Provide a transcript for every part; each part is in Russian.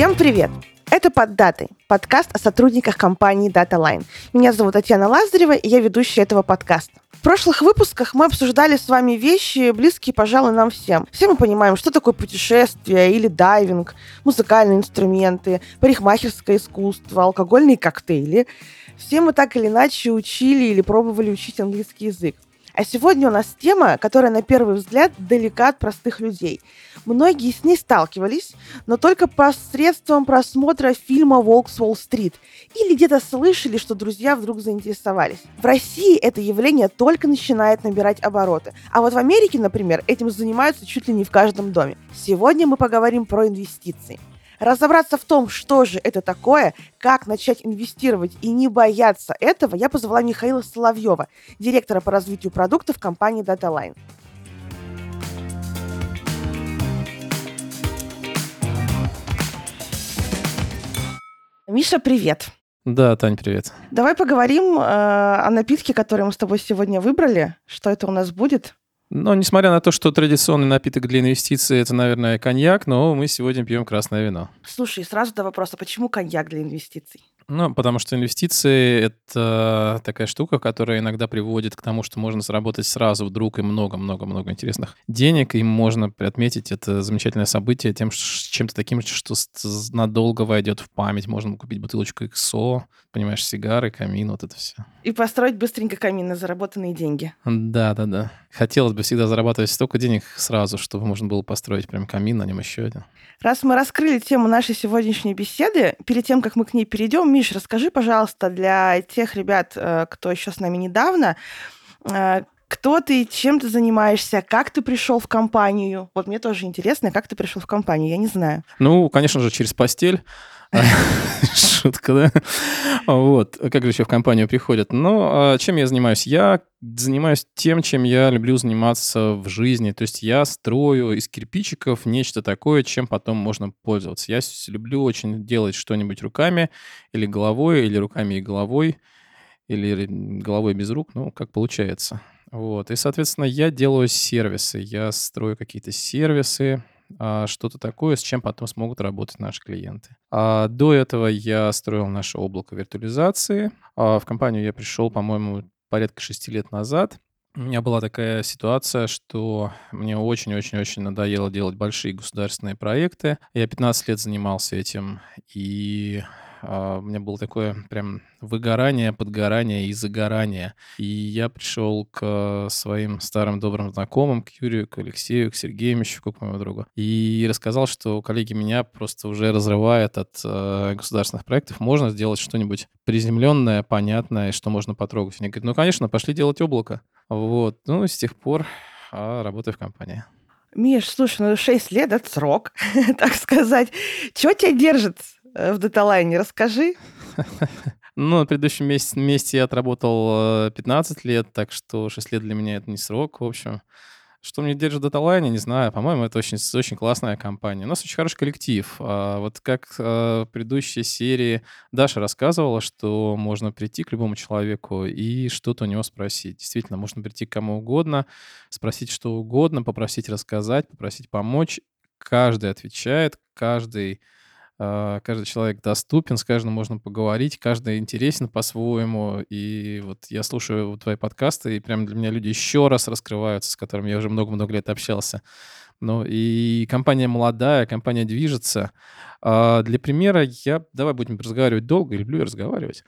Всем привет! Это «Под датой» – подкаст о сотрудниках компании DataLine. Меня зовут Татьяна Лазарева, и я ведущая этого подкаста. В прошлых выпусках мы обсуждали с вами вещи, близкие, пожалуй, нам всем. Все мы понимаем, что такое путешествие или дайвинг, музыкальные инструменты, парикмахерское искусство, алкогольные коктейли. Все мы так или иначе учили или пробовали учить английский язык. А сегодня у нас тема, которая на первый взгляд далека от простых людей. Многие с ней сталкивались, но только посредством просмотра фильма «Волк с Уолл-стрит» или где-то слышали, что друзья вдруг заинтересовались. В России это явление только начинает набирать обороты. А вот в Америке, например, этим занимаются чуть ли не в каждом доме. Сегодня мы поговорим про инвестиции. Разобраться в том, что же это такое, как начать инвестировать и не бояться этого, я позвала Михаила Соловьева, директора по развитию продуктов компании DataLine. Миша, привет. Да, Тань, привет. Давай поговорим э, о напитке, который мы с тобой сегодня выбрали. Что это у нас будет? Но несмотря на то, что традиционный напиток для инвестиций это, наверное, коньяк, но мы сегодня пьем красное вино. Слушай, сразу до вопроса, почему коньяк для инвестиций? Ну, потому что инвестиции — это такая штука, которая иногда приводит к тому, что можно заработать сразу вдруг и много-много-много интересных денег, и можно отметить это замечательное событие тем, чем-то таким, что надолго войдет в память. Можно купить бутылочку XO, понимаешь, сигары, камин, вот это все. И построить быстренько камин на заработанные деньги. Да-да-да. Хотелось бы всегда зарабатывать столько денег сразу, чтобы можно было построить прям камин, на нем еще один. Раз мы раскрыли тему нашей сегодняшней беседы, перед тем, как мы к ней перейдем, Миш, расскажи, пожалуйста, для тех ребят, э, кто еще с нами недавно, э, кто ты, чем ты занимаешься, как ты пришел в компанию? Вот мне тоже интересно, как ты пришел в компанию, я не знаю. Ну, конечно же, через постель. Шутка, да? Вот. Как же еще в компанию приходят? Ну, а чем я занимаюсь? Я занимаюсь тем, чем я люблю заниматься в жизни. То есть я строю из кирпичиков нечто такое, чем потом можно пользоваться. Я люблю очень делать что-нибудь руками или головой, или руками и головой, или головой без рук, ну, как получается. Вот. И, соответственно, я делаю сервисы. Я строю какие-то сервисы, что-то такое, с чем потом смогут работать наши клиенты. А до этого я строил наше облако виртуализации. А в компанию я пришел, по-моему, порядка шести лет назад. У меня была такая ситуация, что мне очень-очень-очень надоело делать большие государственные проекты. Я 15 лет занимался этим, и а, у меня было такое прям выгорание, подгорание и загорание. И я пришел к своим старым добрым знакомым, к Юрию, к Алексею, к Сергею Мещуку, к моему другу, и рассказал, что коллеги меня просто уже разрывает от э, государственных проектов. Можно сделать что-нибудь приземленное, понятное, что можно потрогать. Они говорят, ну, конечно, пошли делать облако. Вот. Ну, с тех пор а, работаю в компании. Миш, слушай, ну 6 лет — это срок, так сказать. Чего тебя держит в Деталайне. Расскажи. Ну, на предыдущем месяце я отработал 15 э, лет, так что 6 лет для меня это не срок, в общем. Что мне держит Деталайне, не знаю. По-моему, это очень, очень классная компания. У нас очень хороший коллектив. А вот как в предыдущей серии Даша рассказывала, что можно прийти к любому человеку и что-то у него спросить. Действительно, можно прийти к кому угодно, спросить что угодно, попросить рассказать, попросить помочь. Каждый отвечает, каждый каждый человек доступен, с каждым можно поговорить, каждый интересен по-своему. И вот я слушаю твои подкасты, и прям для меня люди еще раз раскрываются, с которыми я уже много-много лет общался. Ну, и компания молодая, компания движется. А, для примера я... Давай будем разговаривать долго, люблю разговаривать.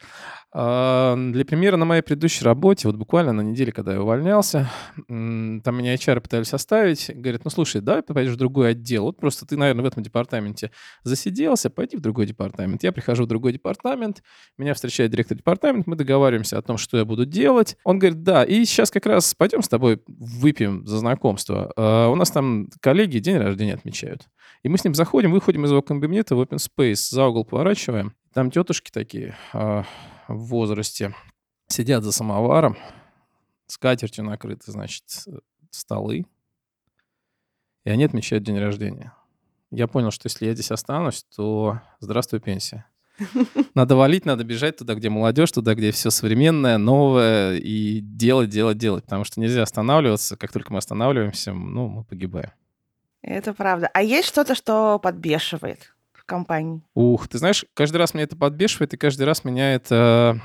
А, для примера на моей предыдущей работе, вот буквально на неделе, когда я увольнялся, там меня HR пытались оставить, говорят, ну, слушай, давай ты пойдешь в другой отдел. Вот просто ты, наверное, в этом департаменте засиделся, пойди в другой департамент. Я прихожу в другой департамент, меня встречает директор департамента, мы договариваемся о том, что я буду делать. Он говорит, да, и сейчас как раз пойдем с тобой выпьем за знакомство. А, у нас там коллеги день рождения отмечают. И мы с ним заходим, выходим из его кабинета в open space, за угол поворачиваем. Там тетушки такие э, в возрасте сидят за самоваром, с катертью накрыты, значит, столы. И они отмечают день рождения. Я понял, что если я здесь останусь, то здравствуй, пенсия. Надо валить, надо бежать туда, где молодежь, туда, где все современное, новое, и делать, делать, делать. Потому что нельзя останавливаться. Как только мы останавливаемся, ну, мы погибаем. Это правда. А есть что-то, что подбешивает? компаний? Ух, ты знаешь, каждый раз меня это подбешивает, и каждый раз меня это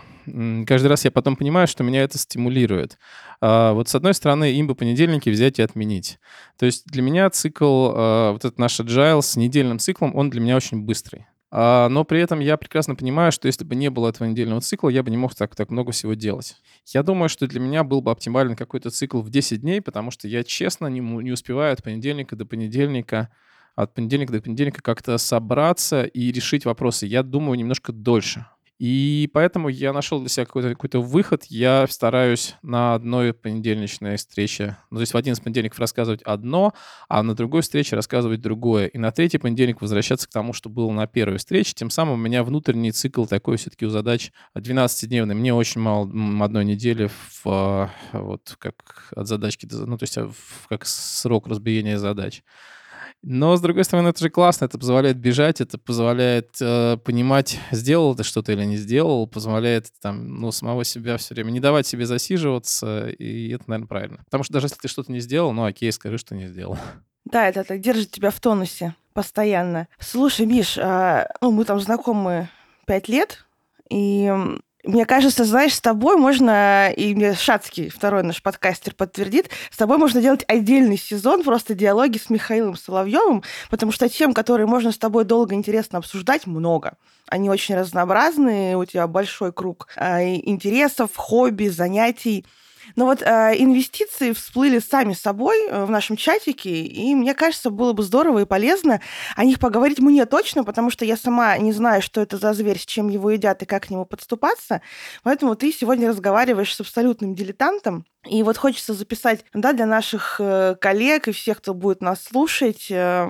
каждый раз я потом понимаю, что меня это стимулирует. А, вот с одной стороны, им бы понедельники взять и отменить. То есть для меня цикл, а, вот этот наш agile с недельным циклом, он для меня очень быстрый. А, но при этом я прекрасно понимаю, что если бы не было этого недельного цикла, я бы не мог так, так много всего делать. Я думаю, что для меня был бы оптимален какой-то цикл в 10 дней, потому что я честно не, не успеваю от понедельника до понедельника от понедельника до понедельника как-то собраться и решить вопросы. Я думаю немножко дольше. И поэтому я нашел для себя какой-то какой выход. Я стараюсь на одной понедельничной встрече, ну, то есть в один из понедельников рассказывать одно, а на другой встрече рассказывать другое. И на третий понедельник возвращаться к тому, что было на первой встрече. Тем самым у меня внутренний цикл такой все-таки у задач 12-дневный. Мне очень мало одной недели в, а, вот как от задачки, ну, то есть а, как срок разбиения задач. Но, с другой стороны, это же классно, это позволяет бежать, это позволяет э, понимать, сделал ты что-то или не сделал, позволяет там, ну, самого себя все время не давать себе засиживаться, и это, наверное, правильно. Потому что даже если ты что-то не сделал, ну, окей, скажи, что не сделал. Да, это так держит тебя в тонусе постоянно. Слушай, Миш, а, ну, мы там знакомы пять лет, и мне кажется, знаешь, с тобой можно, и мне Шацкий, второй наш подкастер, подтвердит, с тобой можно делать отдельный сезон, просто диалоги с Михаилом Соловьевым, потому что тем, которые можно с тобой долго интересно обсуждать, много. Они очень разнообразные, у тебя большой круг э, интересов, хобби, занятий. Но вот э, инвестиции всплыли сами собой э, в нашем чатике, и мне кажется, было бы здорово и полезно о них поговорить мне точно, потому что я сама не знаю, что это за зверь, с чем его едят и как к нему подступаться. Поэтому ты сегодня разговариваешь с абсолютным дилетантом. И вот хочется записать да, для наших э, коллег и всех, кто будет нас слушать, э,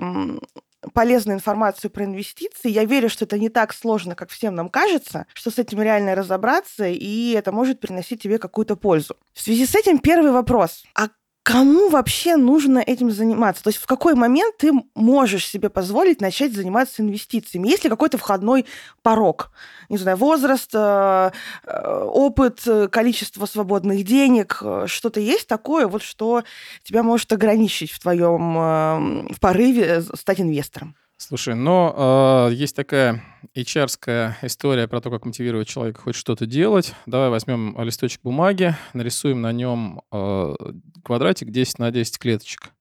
полезную информацию про инвестиции. Я верю, что это не так сложно, как всем нам кажется, что с этим реально разобраться, и это может приносить тебе какую-то пользу. В связи с этим первый вопрос. А кому вообще нужно этим заниматься? То есть в какой момент ты можешь себе позволить начать заниматься инвестициями? Есть ли какой-то входной порог? Не знаю, возраст, э, э, опыт, количество свободных денег, э, что-то есть такое, вот что тебя может ограничить в твоем в порыве стать инвестором? Слушай, но э, есть такая hr история про то, как мотивировать человека хоть что-то делать. Давай возьмем листочек бумаги, нарисуем на нем э, квадратик 10 на 10 клеточек.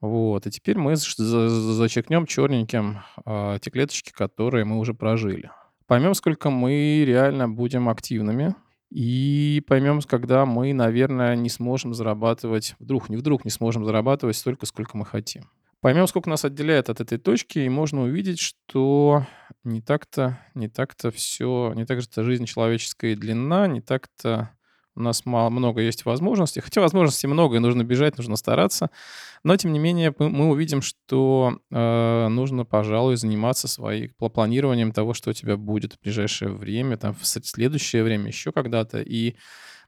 Вот, и теперь мы зачеркнем черненьким э, те клеточки, которые мы уже прожили. Поймем, сколько мы реально будем активными, и поймем, когда мы, наверное, не сможем зарабатывать, вдруг, не вдруг не сможем зарабатывать столько, сколько мы хотим. Поймем, сколько нас отделяет от этой точки, и можно увидеть, что не так-то, не так-то все, не так же-то жизнь человеческая длина, не так-то у нас мало, много есть возможностей. Хотя возможностей много, и нужно бежать, нужно стараться. Но, тем не менее, мы увидим, что э, нужно, пожалуй, заниматься своим планированием того, что у тебя будет в ближайшее время, там, в следующее время, еще когда-то. И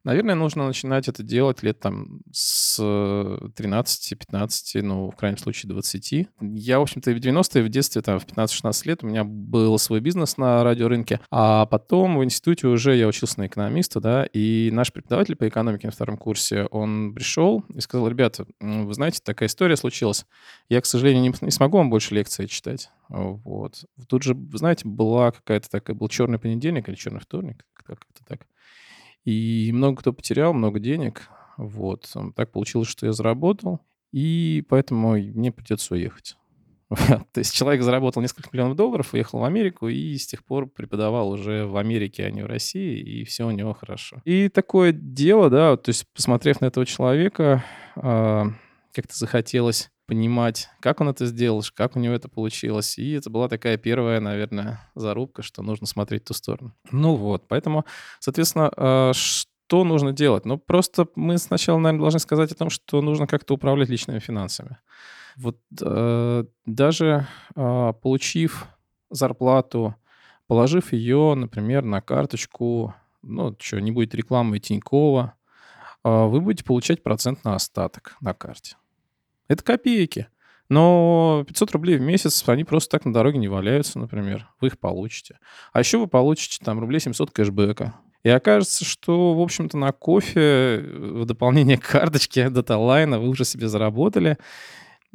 Наверное, нужно начинать это делать лет там с 13-15, ну, в крайнем случае, 20. Я, в общем-то, в 90-е, в детстве, там, в 15-16 лет у меня был свой бизнес на радиорынке, а потом в институте уже я учился на экономиста, да, и наш преподаватель по экономике на втором курсе, он пришел и сказал, ребята, вы знаете, такая история случилась. Я, к сожалению, не, не смогу вам больше лекции читать. Вот. Тут же, знаете, была какая-то такая, был черный понедельник или черный вторник, как-то так. И много кто потерял, много денег. Вот. Так получилось, что я заработал, и поэтому мне придется уехать. То есть человек заработал несколько миллионов долларов, уехал в Америку и с тех пор преподавал уже в Америке, а не в России, и все у него хорошо. И такое дело, да, то есть посмотрев на этого человека, а, как-то захотелось понимать, как он это сделал, как у него это получилось. И это была такая первая, наверное, зарубка, что нужно смотреть в ту сторону. Ну вот, поэтому, соответственно, э, что нужно делать? Ну, просто мы сначала, наверное, должны сказать о том, что нужно как-то управлять личными финансами. Вот э, даже э, получив зарплату, положив ее, например, на карточку, ну, что, не будет рекламы Тинькова, э, вы будете получать процент на остаток на карте. Это копейки. Но 500 рублей в месяц, они просто так на дороге не валяются, например. Вы их получите. А еще вы получите там рублей 700 кэшбэка. И окажется, что, в общем-то, на кофе в дополнение к карточке даталайна вы уже себе заработали.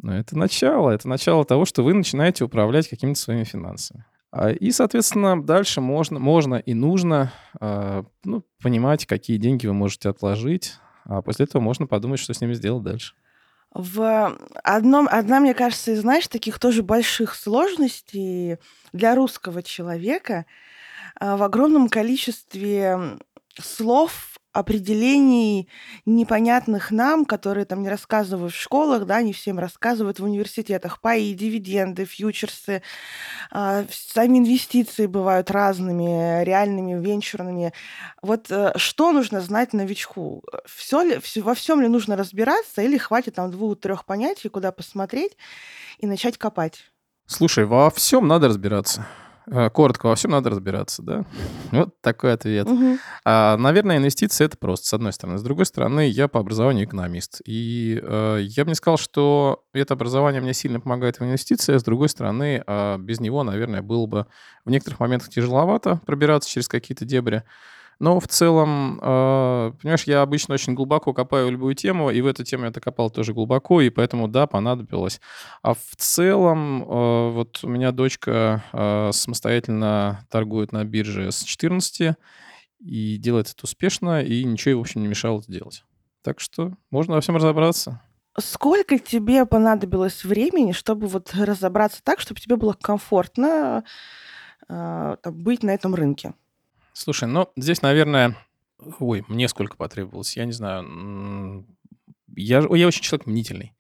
Ну, это начало. Это начало того, что вы начинаете управлять какими-то своими финансами. А, и, соответственно, дальше можно, можно и нужно а, ну, понимать, какие деньги вы можете отложить, а после этого можно подумать, что с ними сделать дальше. В одном, одна, мне кажется, из, знаешь, таких тоже больших сложностей для русского человека в огромном количестве слов определений непонятных нам, которые там не рассказывают в школах, да, не всем рассказывают в университетах. Паи, дивиденды, фьючерсы, э, сами инвестиции бывают разными, реальными, венчурными. Вот э, что нужно знать новичку? Все ли, все, во всем ли нужно разбираться или хватит там двух-трех понятий, куда посмотреть и начать копать? Слушай, во всем надо разбираться. Э, коротко, во всем надо разбираться, да? Вот такой ответ. Угу. А, наверное, инвестиции это просто, с одной стороны. С другой стороны, я по образованию экономист. И э, я бы не сказал, что это образование мне сильно помогает в инвестициях. С другой стороны, э, без него, наверное, было бы в некоторых моментах тяжеловато пробираться через какие-то дебри. Но в целом, э, понимаешь, я обычно очень глубоко копаю любую тему, и в эту тему я копал тоже глубоко, и поэтому, да, понадобилось. А в целом, э, вот у меня дочка э, самостоятельно торгует на бирже с 14, и делает это успешно, и ничего в общем, не мешало это делать. Так что можно во всем разобраться. Сколько тебе понадобилось времени, чтобы вот разобраться так, чтобы тебе было комфортно э, быть на этом рынке? Слушай, ну, здесь, наверное, ой, мне сколько потребовалось, я не знаю, я, я очень человек мнительный.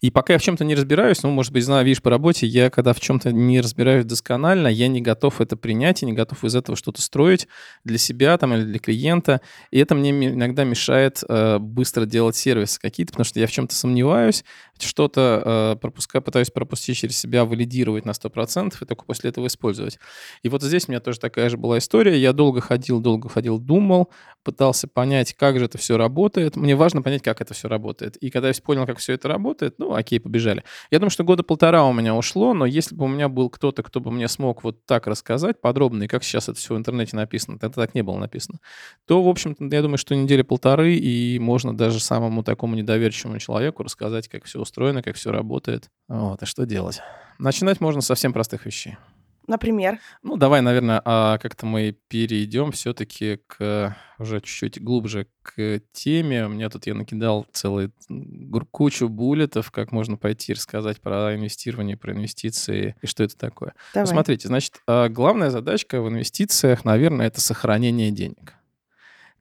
И пока я в чем-то не разбираюсь, ну, может быть, знаю, видишь, по работе, я когда в чем-то не разбираюсь досконально, я не готов это принять и не готов из этого что-то строить для себя там или для клиента. И это мне иногда мешает э, быстро делать сервисы какие-то, потому что я в чем-то сомневаюсь, что-то э, пропускаю, пытаюсь пропустить через себя, валидировать на 100% и только после этого использовать. И вот здесь у меня тоже такая же была история. Я долго ходил, долго ходил, думал, пытался понять, как же это все работает. Мне важно понять, как это все работает. И когда я понял, как все это работает, ну, окей, побежали. Я думаю, что года полтора у меня ушло, но если бы у меня был кто-то, кто бы мне смог вот так рассказать подробно, и как сейчас это все в интернете написано, это так не было написано, то, в общем-то, я думаю, что недели полторы, и можно даже самому такому недоверчивому человеку рассказать, как все устроено, как все работает. Вот, и что делать? Начинать можно совсем простых вещей. Например? Ну, давай, наверное, а как-то мы перейдем все-таки к уже чуть-чуть глубже к теме. У меня тут я накидал целую кучу буллетов, как можно пойти рассказать про инвестирование, про инвестиции и что это такое. Давай. Ну, смотрите, значит, а главная задачка в инвестициях, наверное, это сохранение денег.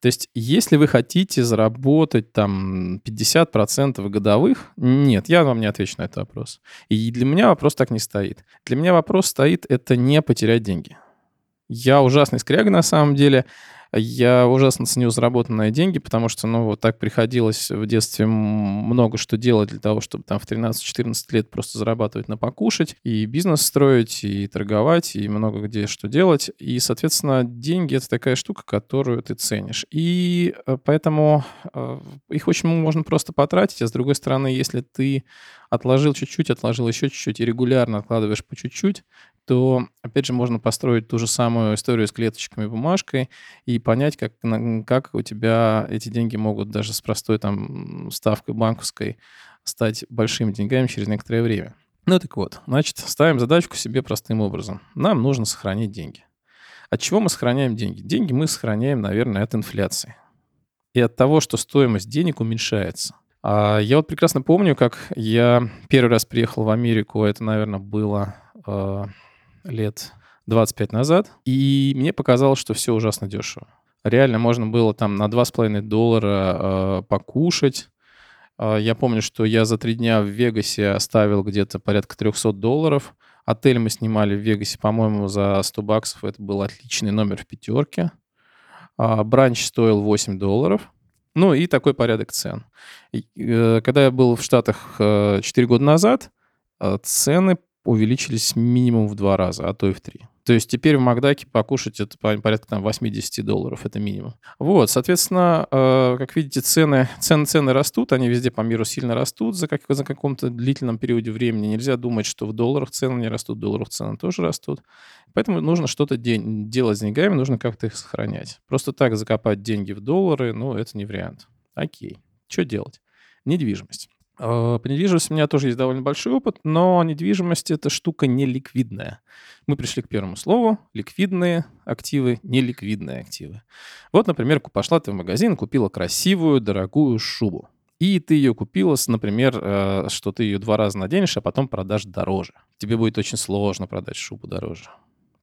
То есть, если вы хотите заработать там 50% годовых, нет, я вам не отвечу на этот вопрос. И для меня вопрос так не стоит. Для меня вопрос стоит это не потерять деньги. Я ужасный скряга на самом деле. Я ужасно ценю заработанные деньги, потому что, ну, вот так приходилось в детстве много что делать для того, чтобы там в 13-14 лет просто зарабатывать на покушать, и бизнес строить, и торговать, и много где что делать. И, соответственно, деньги — это такая штука, которую ты ценишь. И э, поэтому э, их очень можно просто потратить, а с другой стороны, если ты отложил чуть-чуть, отложил еще чуть-чуть и регулярно откладываешь по чуть-чуть, то, опять же, можно построить ту же самую историю с клеточками бумажкой и понять, как, как у тебя эти деньги могут даже с простой там ставкой банковской стать большими деньгами через некоторое время. Ну так вот, значит, ставим задачку себе простым образом. Нам нужно сохранить деньги. От чего мы сохраняем деньги? Деньги мы сохраняем, наверное, от инфляции. И от того, что стоимость денег уменьшается. А я вот прекрасно помню, как я первый раз приехал в Америку, это, наверное, было а, лет 25 назад, и мне показалось, что все ужасно дешево. Реально можно было там на 2,5 доллара э, покушать. Я помню, что я за три дня в Вегасе оставил где-то порядка 300 долларов. Отель мы снимали в Вегасе, по-моему, за 100 баксов. Это был отличный номер в пятерке. Бранч стоил 8 долларов. Ну и такой порядок цен. Э, когда я был в Штатах э, 4 года назад, э, цены увеличились минимум в два раза, а то и в три. То есть теперь в Макдаке покушать это порядка там 80 долларов, это минимум. Вот, соответственно, э, как видите, цены, цены, цены растут, они везде по миру сильно растут за, как, за каком-то длительном периоде времени. Нельзя думать, что в долларах цены не растут, в долларах цены тоже растут. Поэтому нужно что-то де- делать с деньгами, нужно как-то их сохранять. Просто так закопать деньги в доллары, ну, это не вариант. Окей, что делать? Недвижимость. Э, по недвижимости у меня тоже есть довольно большой опыт, но недвижимость — это штука неликвидная. Мы пришли к первому слову. Ликвидные активы, неликвидные активы. Вот, например, пошла ты в магазин, купила красивую, дорогую шубу. И ты ее купила, например, э, что ты ее два раза наденешь, а потом продашь дороже. Тебе будет очень сложно продать шубу дороже,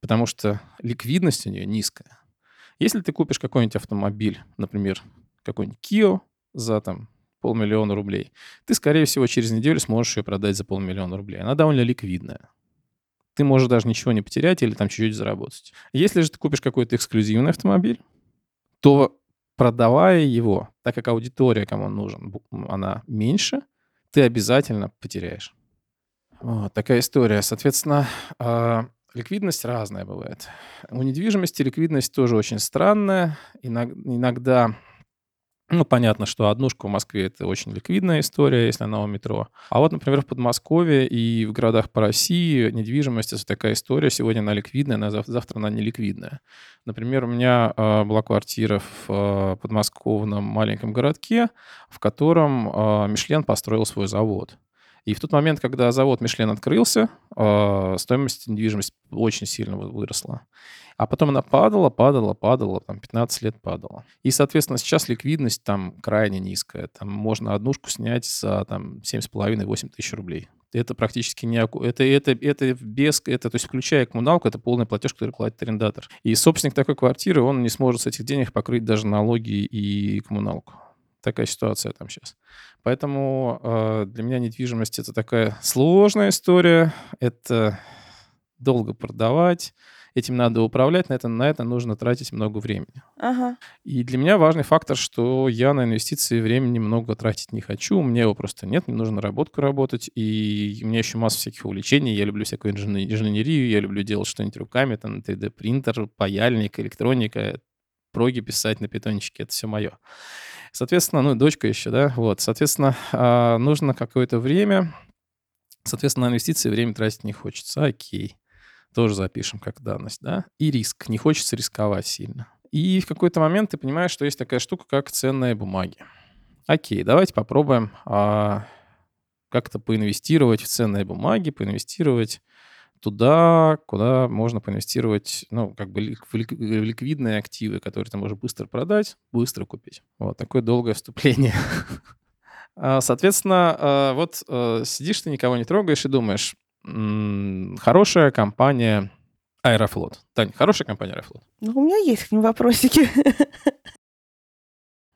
потому что ликвидность у нее низкая. Если ты купишь какой-нибудь автомобиль, например, какой-нибудь Kia за там полмиллиона рублей, ты, скорее всего, через неделю сможешь ее продать за полмиллиона рублей. Она довольно ликвидная. Ты можешь даже ничего не потерять или там чуть-чуть заработать. Если же ты купишь какой-то эксклюзивный автомобиль, то продавая его, так как аудитория, кому он нужен, она меньше, ты обязательно потеряешь. Вот такая история. Соответственно, э, ликвидность разная бывает. У недвижимости ликвидность тоже очень странная. Иногда ну, понятно, что однушка в Москве — это очень ликвидная история, если она у метро. А вот, например, в Подмосковье и в городах по России недвижимость — это такая история. Сегодня она ликвидная, она завтра, завтра она не ликвидная. Например, у меня э, была квартира в э, подмосковном маленьком городке, в котором э, Мишлен построил свой завод. И в тот момент, когда завод Мишлен открылся, стоимость недвижимости очень сильно выросла. А потом она падала, падала, падала, там 15 лет падала. И, соответственно, сейчас ликвидность там крайне низкая. Там можно однушку снять за там 7,5-8 тысяч рублей. Это практически не... Это, это, это без... Это, то есть, включая коммуналку, это полный платеж, который платит арендатор. И собственник такой квартиры, он не сможет с этих денег покрыть даже налоги и коммуналку. Такая ситуация там сейчас. Поэтому э, для меня недвижимость это такая сложная история. Это долго продавать этим надо управлять, на это, на это нужно тратить много времени. Ага. И для меня важный фактор, что я на инвестиции времени много тратить не хочу, у меня его просто нет, мне нужно работку работать, и у меня еще масса всяких увлечений, я люблю всякую инженерию, я люблю делать что-нибудь руками, там 3D-принтер, паяльник, электроника, проги писать на питончике, это все мое. Соответственно, ну, дочка еще, да, вот, соответственно, а, нужно какое-то время, соответственно, на инвестиции время тратить не хочется, окей тоже запишем как данность, да, и риск. Не хочется рисковать сильно. И в какой-то момент ты понимаешь, что есть такая штука, как ценные бумаги. Окей, давайте попробуем а, как-то поинвестировать в ценные бумаги, поинвестировать туда, куда можно поинвестировать, ну, как бы в ликвидные активы, которые ты можешь быстро продать, быстро купить. Вот такое долгое вступление. А, соответственно, а, вот э, сидишь ты, никого не трогаешь и думаешь, хорошая компания Аэрофлот. Тань, хорошая компания Аэрофлот? Ну, у меня есть к ним вопросики.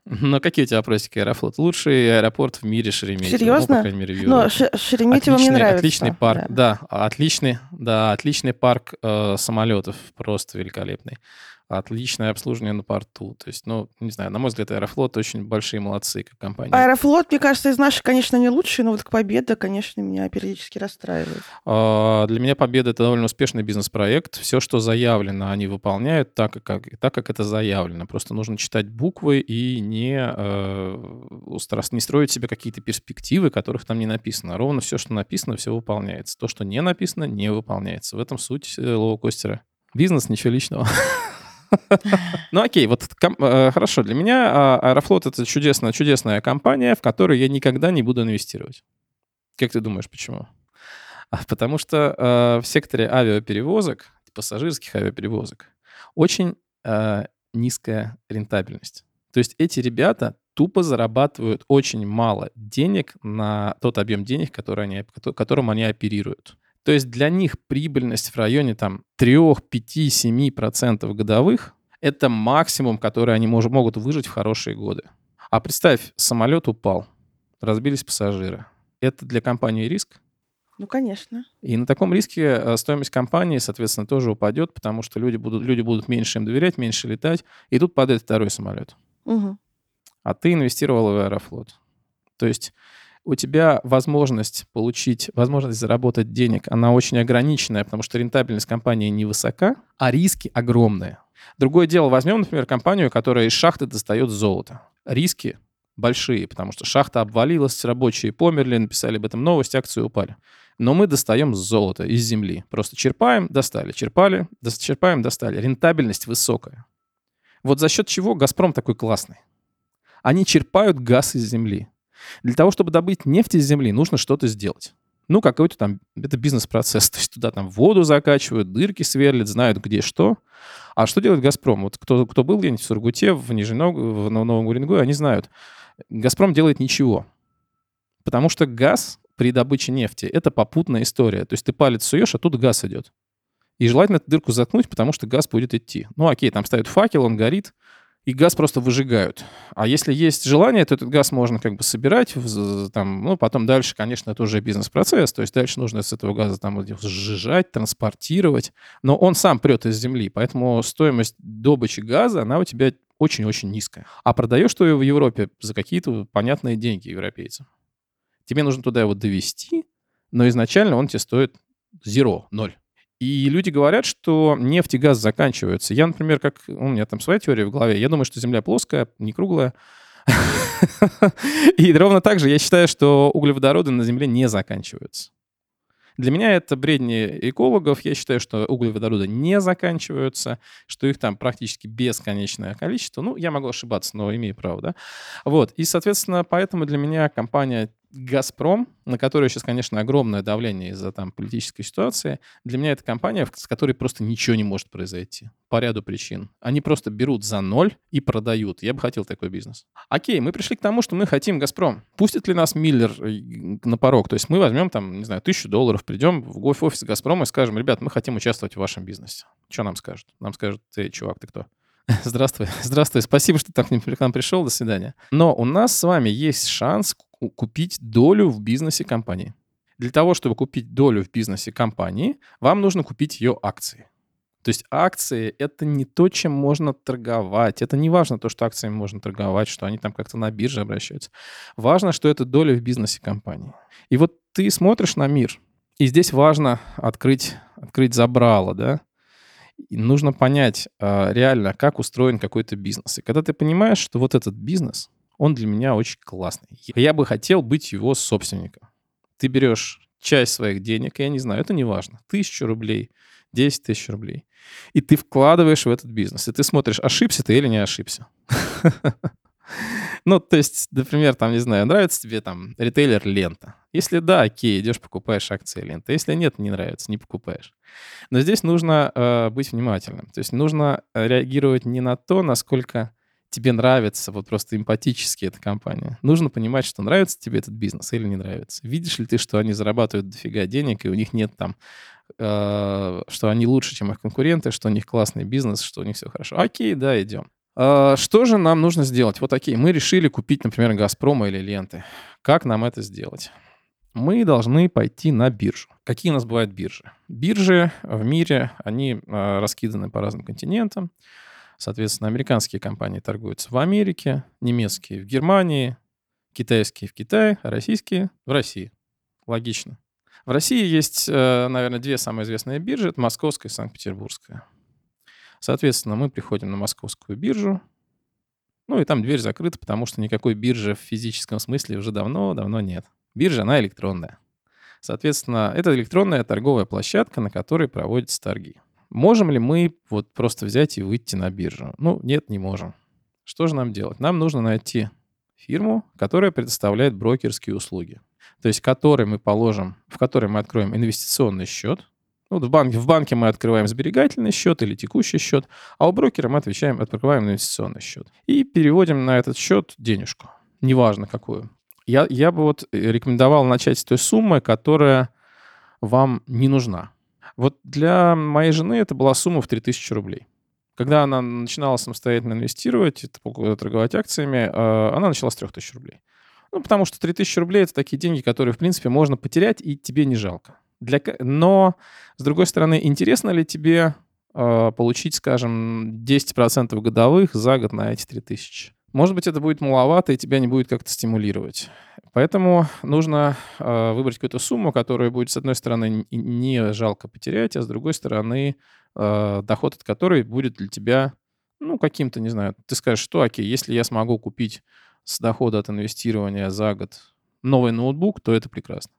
Ну, какие у тебя вопросики Аэрофлот? Лучший аэропорт в мире Шереметьево. Серьезно? Ну, по крайней мере, Но Шереметьево отличный, мне нравится. Отличный парк, да. да, отличный, да, отличный парк э, самолетов, просто великолепный отличное обслуживание на порту. То есть, ну, не знаю, на мой взгляд, Аэрофлот очень большие молодцы как компания. Аэрофлот, мне кажется, из наших, конечно, не лучший, но вот Победа, конечно, меня периодически расстраивает. А, для меня Победа — это довольно успешный бизнес-проект. Все, что заявлено, они выполняют так, как, так, как это заявлено. Просто нужно читать буквы и не, э, не строить себе какие-то перспективы, которых там не написано. Ровно все, что написано, все выполняется. То, что не написано, не выполняется. В этом суть э, лоукостера. Бизнес, ничего личного. Ну окей, вот э, хорошо, для меня а, Аэрофлот это чудесная, чудесная компания, в которой я никогда не буду инвестировать. Как ты думаешь, почему? А, потому что э, в секторе авиаперевозок, пассажирских авиаперевозок, очень э, низкая рентабельность. То есть эти ребята тупо зарабатывают очень мало денег на тот объем денег, который они, которым они оперируют. То есть для них прибыльность в районе там 3, 5, 7% годовых — это максимум, который они мож- могут выжить в хорошие годы. А представь, самолет упал, разбились пассажиры. Это для компании риск? Ну, конечно. И на таком риске э, стоимость компании, соответственно, тоже упадет, потому что люди будут, люди будут меньше им доверять, меньше летать, и тут падает второй самолет. Угу. А ты инвестировал в Аэрофлот. То есть у тебя возможность получить, возможность заработать денег, она очень ограниченная, потому что рентабельность компании невысока, а риски огромные. Другое дело, возьмем, например, компанию, которая из шахты достает золото. Риски большие, потому что шахта обвалилась, рабочие померли, написали об этом новость, акции упали. Но мы достаем золото из земли. Просто черпаем, достали, черпали, черпаем, достали. Рентабельность высокая. Вот за счет чего «Газпром» такой классный? Они черпают газ из земли. Для того, чтобы добыть нефть из земли, нужно что-то сделать. Ну, какой-то там, это бизнес-процесс. То есть туда там воду закачивают, дырки сверлят, знают где что. А что делает «Газпром»? Вот кто, кто был где-нибудь в Сургуте, в Нижнем в Новом Уренгое, они знают. «Газпром» делает ничего. Потому что газ при добыче нефти — это попутная история. То есть ты палец суешь, а тут газ идет. И желательно эту дырку заткнуть, потому что газ будет идти. Ну, окей, там ставят факел, он горит, и газ просто выжигают. А если есть желание, то этот газ можно как бы собирать, там, ну, потом дальше, конечно, это уже бизнес-процесс, то есть дальше нужно с этого газа там сжижать, транспортировать, но он сам прет из земли, поэтому стоимость добычи газа, она у тебя очень-очень низкая. А продаешь ты его в Европе за какие-то понятные деньги европейцам. Тебе нужно туда его довести, но изначально он тебе стоит zero, ноль. И люди говорят, что нефть и газ заканчиваются. Я, например, как у меня там своя теория в голове, я думаю, что Земля плоская, не круглая. И ровно так же я считаю, что углеводороды на Земле не заканчиваются. Для меня это бредни экологов. Я считаю, что углеводороды не заканчиваются, что их там практически бесконечное количество. Ну, я могу ошибаться, но имею право, да? Вот. И, соответственно, поэтому для меня компания «Газпром», на которую сейчас, конечно, огромное давление из-за там политической ситуации, для меня это компания, с которой просто ничего не может произойти по ряду причин. Они просто берут за ноль и продают. Я бы хотел такой бизнес. Окей, мы пришли к тому, что мы хотим «Газпром». Пустит ли нас Миллер э, на порог? То есть мы возьмем там, не знаю, тысячу долларов, придем в офис «Газпрома» и скажем, ребят, мы хотим участвовать в вашем бизнесе. Что нам скажут? Нам скажут, ты, чувак, ты кто? Здравствуй, здравствуй, спасибо, что так к нам пришел, до свидания. Но у нас с вами есть шанс купить долю в бизнесе компании. Для того, чтобы купить долю в бизнесе компании, вам нужно купить ее акции. То есть акции — это не то, чем можно торговать. Это не важно то, что акциями можно торговать, что они там как-то на бирже обращаются. Важно, что это доля в бизнесе компании. И вот ты смотришь на мир, и здесь важно открыть, открыть забрало, да, нужно понять э, реально, как устроен какой-то бизнес. И когда ты понимаешь, что вот этот бизнес — он для меня очень классный. Я бы хотел быть его собственником. Ты берешь часть своих денег, я не знаю, это не важно, тысячу рублей, 10 тысяч рублей, и ты вкладываешь в этот бизнес, и ты смотришь, ошибся ты или не ошибся. Ну, то есть, например, там, не знаю, нравится тебе там ритейлер лента. Если да, окей, идешь, покупаешь акции ленты. Если нет, не нравится, не покупаешь. Но здесь нужно э, быть внимательным. То есть нужно реагировать не на то, насколько тебе нравится, вот просто эмпатически эта компания. Нужно понимать, что нравится тебе этот бизнес или не нравится. Видишь ли ты, что они зарабатывают дофига денег, и у них нет там, э, что они лучше, чем их конкуренты, что у них классный бизнес, что у них все хорошо. Окей, да, идем. Э, что же нам нужно сделать? Вот окей, мы решили купить, например, Газпрома или Ленты. Как нам это сделать? мы должны пойти на биржу. Какие у нас бывают биржи? Биржи в мире, они э, раскиданы по разным континентам. Соответственно, американские компании торгуются в Америке, немецкие в Германии, китайские в Китае, а российские в России. Логично. В России есть, э, наверное, две самые известные биржи. Это московская и санкт-петербургская. Соответственно, мы приходим на московскую биржу, ну и там дверь закрыта, потому что никакой биржи в физическом смысле уже давно-давно нет. Биржа, она электронная. Соответственно, это электронная торговая площадка, на которой проводятся торги. Можем ли мы вот просто взять и выйти на биржу? Ну, нет, не можем. Что же нам делать? Нам нужно найти фирму, которая предоставляет брокерские услуги. То есть, которой мы положим, в которой мы откроем инвестиционный счет. Ну, в, банке, в банке мы открываем сберегательный счет или текущий счет, а у брокера мы отвечаем, открываем инвестиционный счет. И переводим на этот счет денежку. Неважно какую. Я, я бы вот рекомендовал начать с той суммы, которая вам не нужна. Вот для моей жены это была сумма в 3000 рублей. Когда она начинала самостоятельно инвестировать, торговать акциями, а, она начала с 3000 рублей. Ну, потому что 3000 рублей — это такие деньги, которые, в принципе, можно потерять, и тебе не жалко. Для... Но, с другой стороны, интересно ли тебе э, получить, скажем, 10% годовых за год на эти 3000? Может быть, это будет маловато, и тебя не будет как-то стимулировать. Поэтому нужно э, выбрать какую-то сумму, которую будет, с одной стороны, не жалко потерять, а с другой стороны, э, доход от которой будет для тебя, ну, каким-то, не знаю, ты скажешь, что, окей, если я смогу купить с дохода от инвестирования за год новый ноутбук, то это прекрасно.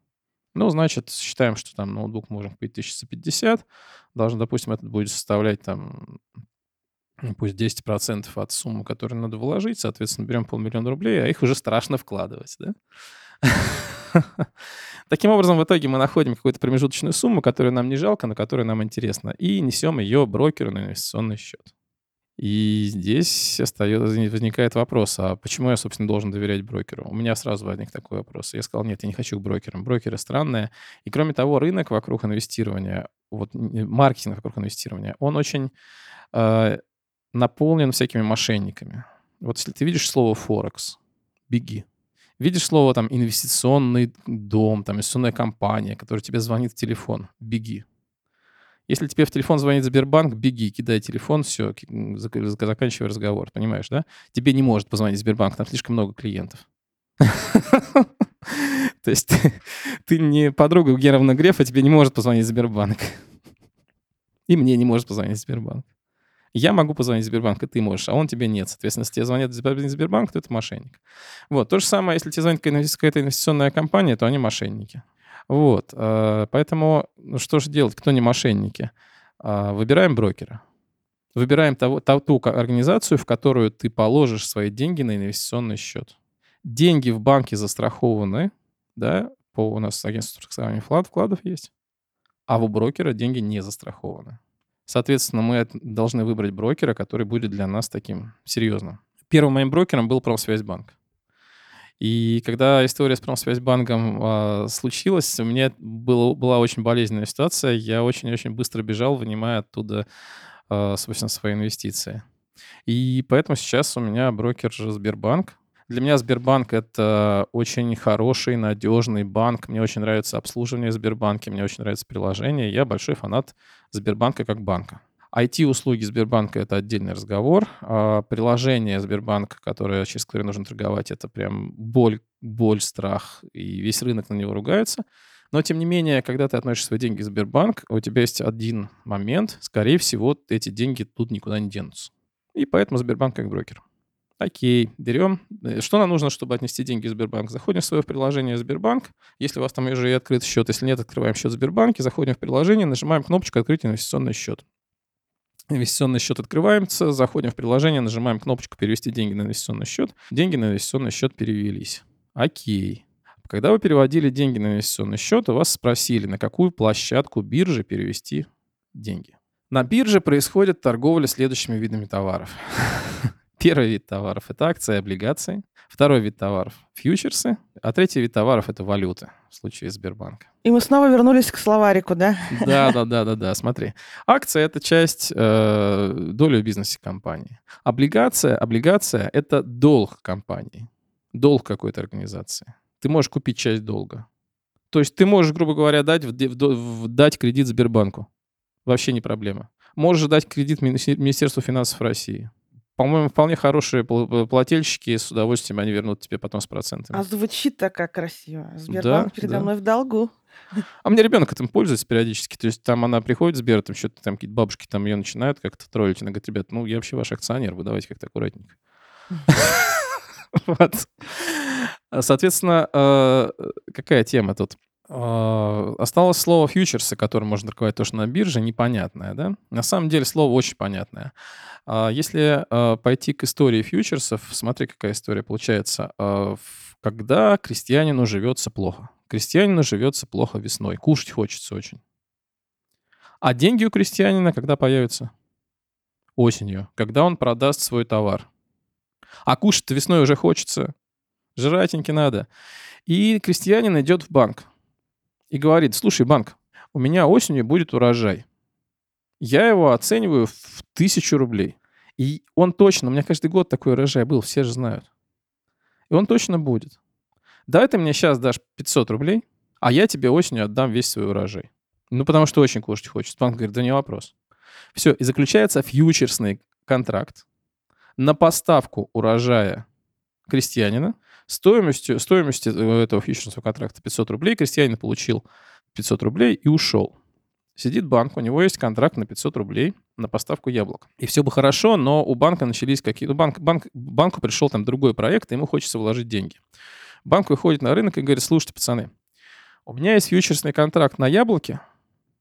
Ну, значит, считаем, что там ноутбук можем купить 1050, должен, допустим, это будет составлять там пусть 10% от суммы, которую надо вложить, соответственно, берем полмиллиона рублей, а их уже страшно вкладывать, да? Таким образом, в итоге мы находим какую-то промежуточную сумму, которую нам не жалко, но которая нам интересна, и несем ее брокеру на инвестиционный счет. И здесь остается, возникает вопрос, а почему я, собственно, должен доверять брокеру? У меня сразу возник такой вопрос. Я сказал, нет, я не хочу к брокерам. Брокеры странные. И кроме того, рынок вокруг инвестирования, вот маркетинг вокруг инвестирования, он очень э, наполнен всякими мошенниками. Вот если ты видишь слово «форекс», беги. Видишь слово там инвестиционный дом, там инвестиционная компания, которая тебе звонит в телефон, беги. Если тебе в телефон звонит Сбербанк, беги, кидай телефон, все, заканчивай разговор, понимаешь, да? Тебе не может позвонить Сбербанк, там слишком много клиентов. То есть ты не подруга у Германа Грефа, тебе не может позвонить Сбербанк. И мне не может позвонить Сбербанк. Я могу позвонить в Сбербанк, и ты можешь, а он тебе нет. Соответственно, если тебе звонят в Сбербанк, то это мошенник. Вот. То же самое, если тебе звонит какая-то инвестиционная компания, то они мошенники. Вот. Э, поэтому ну, что же делать, кто не мошенники? А, выбираем брокера. Выбираем того, ту организацию, в которую ты положишь свои деньги на инвестиционный счет. Деньги в банке застрахованы, да, по у нас агентство страхования вкладов есть, а у брокера деньги не застрахованы. Соответственно, мы должны выбрать брокера, который будет для нас таким серьезным. Первым моим брокером был Промсвязьбанк. И когда история с Промсвязьбанком э, случилась, у меня было, была очень болезненная ситуация. Я очень-очень быстро бежал, вынимая оттуда, э, собственно, свои инвестиции. И поэтому сейчас у меня брокер Сбербанк. Для меня Сбербанк — это очень хороший, надежный банк. Мне очень нравится обслуживание в Сбербанке, мне очень нравится приложение. Я большой фанат Сбербанка как банка. IT-услуги Сбербанка — это отдельный разговор. А приложение Сбербанка, которое, через которое нужно торговать, это прям боль, боль, страх, и весь рынок на него ругается. Но, тем не менее, когда ты относишь свои деньги в Сбербанк, у тебя есть один момент, скорее всего, эти деньги тут никуда не денутся. И поэтому Сбербанк как брокер. Окей, берем. Э, что нам нужно, чтобы отнести деньги в Сбербанк? Заходим в свое приложение Сбербанк. Если у вас там уже и открыт счет, если нет, открываем счет в Сбербанке, заходим в приложение, нажимаем кнопочку «Открыть инвестиционный счет». Инвестиционный счет открывается, заходим в приложение, нажимаем кнопочку «Перевести деньги на инвестиционный счет». Деньги на инвестиционный счет перевелись. Окей. Когда вы переводили деньги на инвестиционный счет, у вас спросили, на какую площадку биржи перевести деньги. На бирже происходит торговля следующими видами товаров. Первый вид товаров — это акции и облигации. Второй вид товаров — фьючерсы. А третий вид товаров — это валюты в случае Сбербанка. И мы снова вернулись к словарику, да? Да, да, да, да, да. Смотри. Акция — это часть э, доли в бизнесе компании. Облигация, облигация — это долг компании. Долг какой-то организации. Ты можешь купить часть долга. То есть ты можешь, грубо говоря, дать, в, в, дать кредит Сбербанку. Вообще не проблема. Можешь дать кредит Министерству финансов России по-моему, вполне хорошие плательщики, с удовольствием они вернут тебе потом с процентами. А звучит так как красиво. Сбербанк да, передо да. мной в долгу. А меня ребенок этим пользуется периодически. То есть там она приходит, Сбер, там что-то там какие-то бабушки там ее начинают как-то троллить. Она говорит, ребят, ну я вообще ваш акционер, вы давайте как-то аккуратненько. Вот. Соответственно, э, какая тема тут? Э, осталось слово фьючерсы, которым можно торговать тоже на бирже, непонятное, да? На самом деле слово очень понятное. А если э, пойти к истории фьючерсов, смотри, какая история получается. Когда крестьянину живется плохо. Крестьянину живется плохо весной. Кушать хочется очень. А деньги у крестьянина когда появятся? Осенью, когда он продаст свой товар. А кушать весной уже хочется. Жратеньки надо. И крестьянин идет в банк и говорит, слушай, банк, у меня осенью будет урожай. Я его оцениваю в тысячу рублей. И он точно, у меня каждый год такой урожай был, все же знают. И он точно будет. Давай ты мне сейчас дашь 500 рублей, а я тебе осенью отдам весь свой урожай. Ну, потому что очень кушать хочется. Банк говорит, да не вопрос. Все, и заключается фьючерсный контракт на поставку урожая крестьянина стоимостью, стоимостью этого фьючерсного контракта 500 рублей. Крестьянин получил 500 рублей и ушел. Сидит банк, у него есть контракт на 500 рублей на поставку яблок. И все бы хорошо, но у банка начались какие-то... Банк, банк, банку пришел там другой проект, и ему хочется вложить деньги. Банк выходит на рынок и говорит, слушайте, пацаны, у меня есть фьючерсный контракт на яблоки,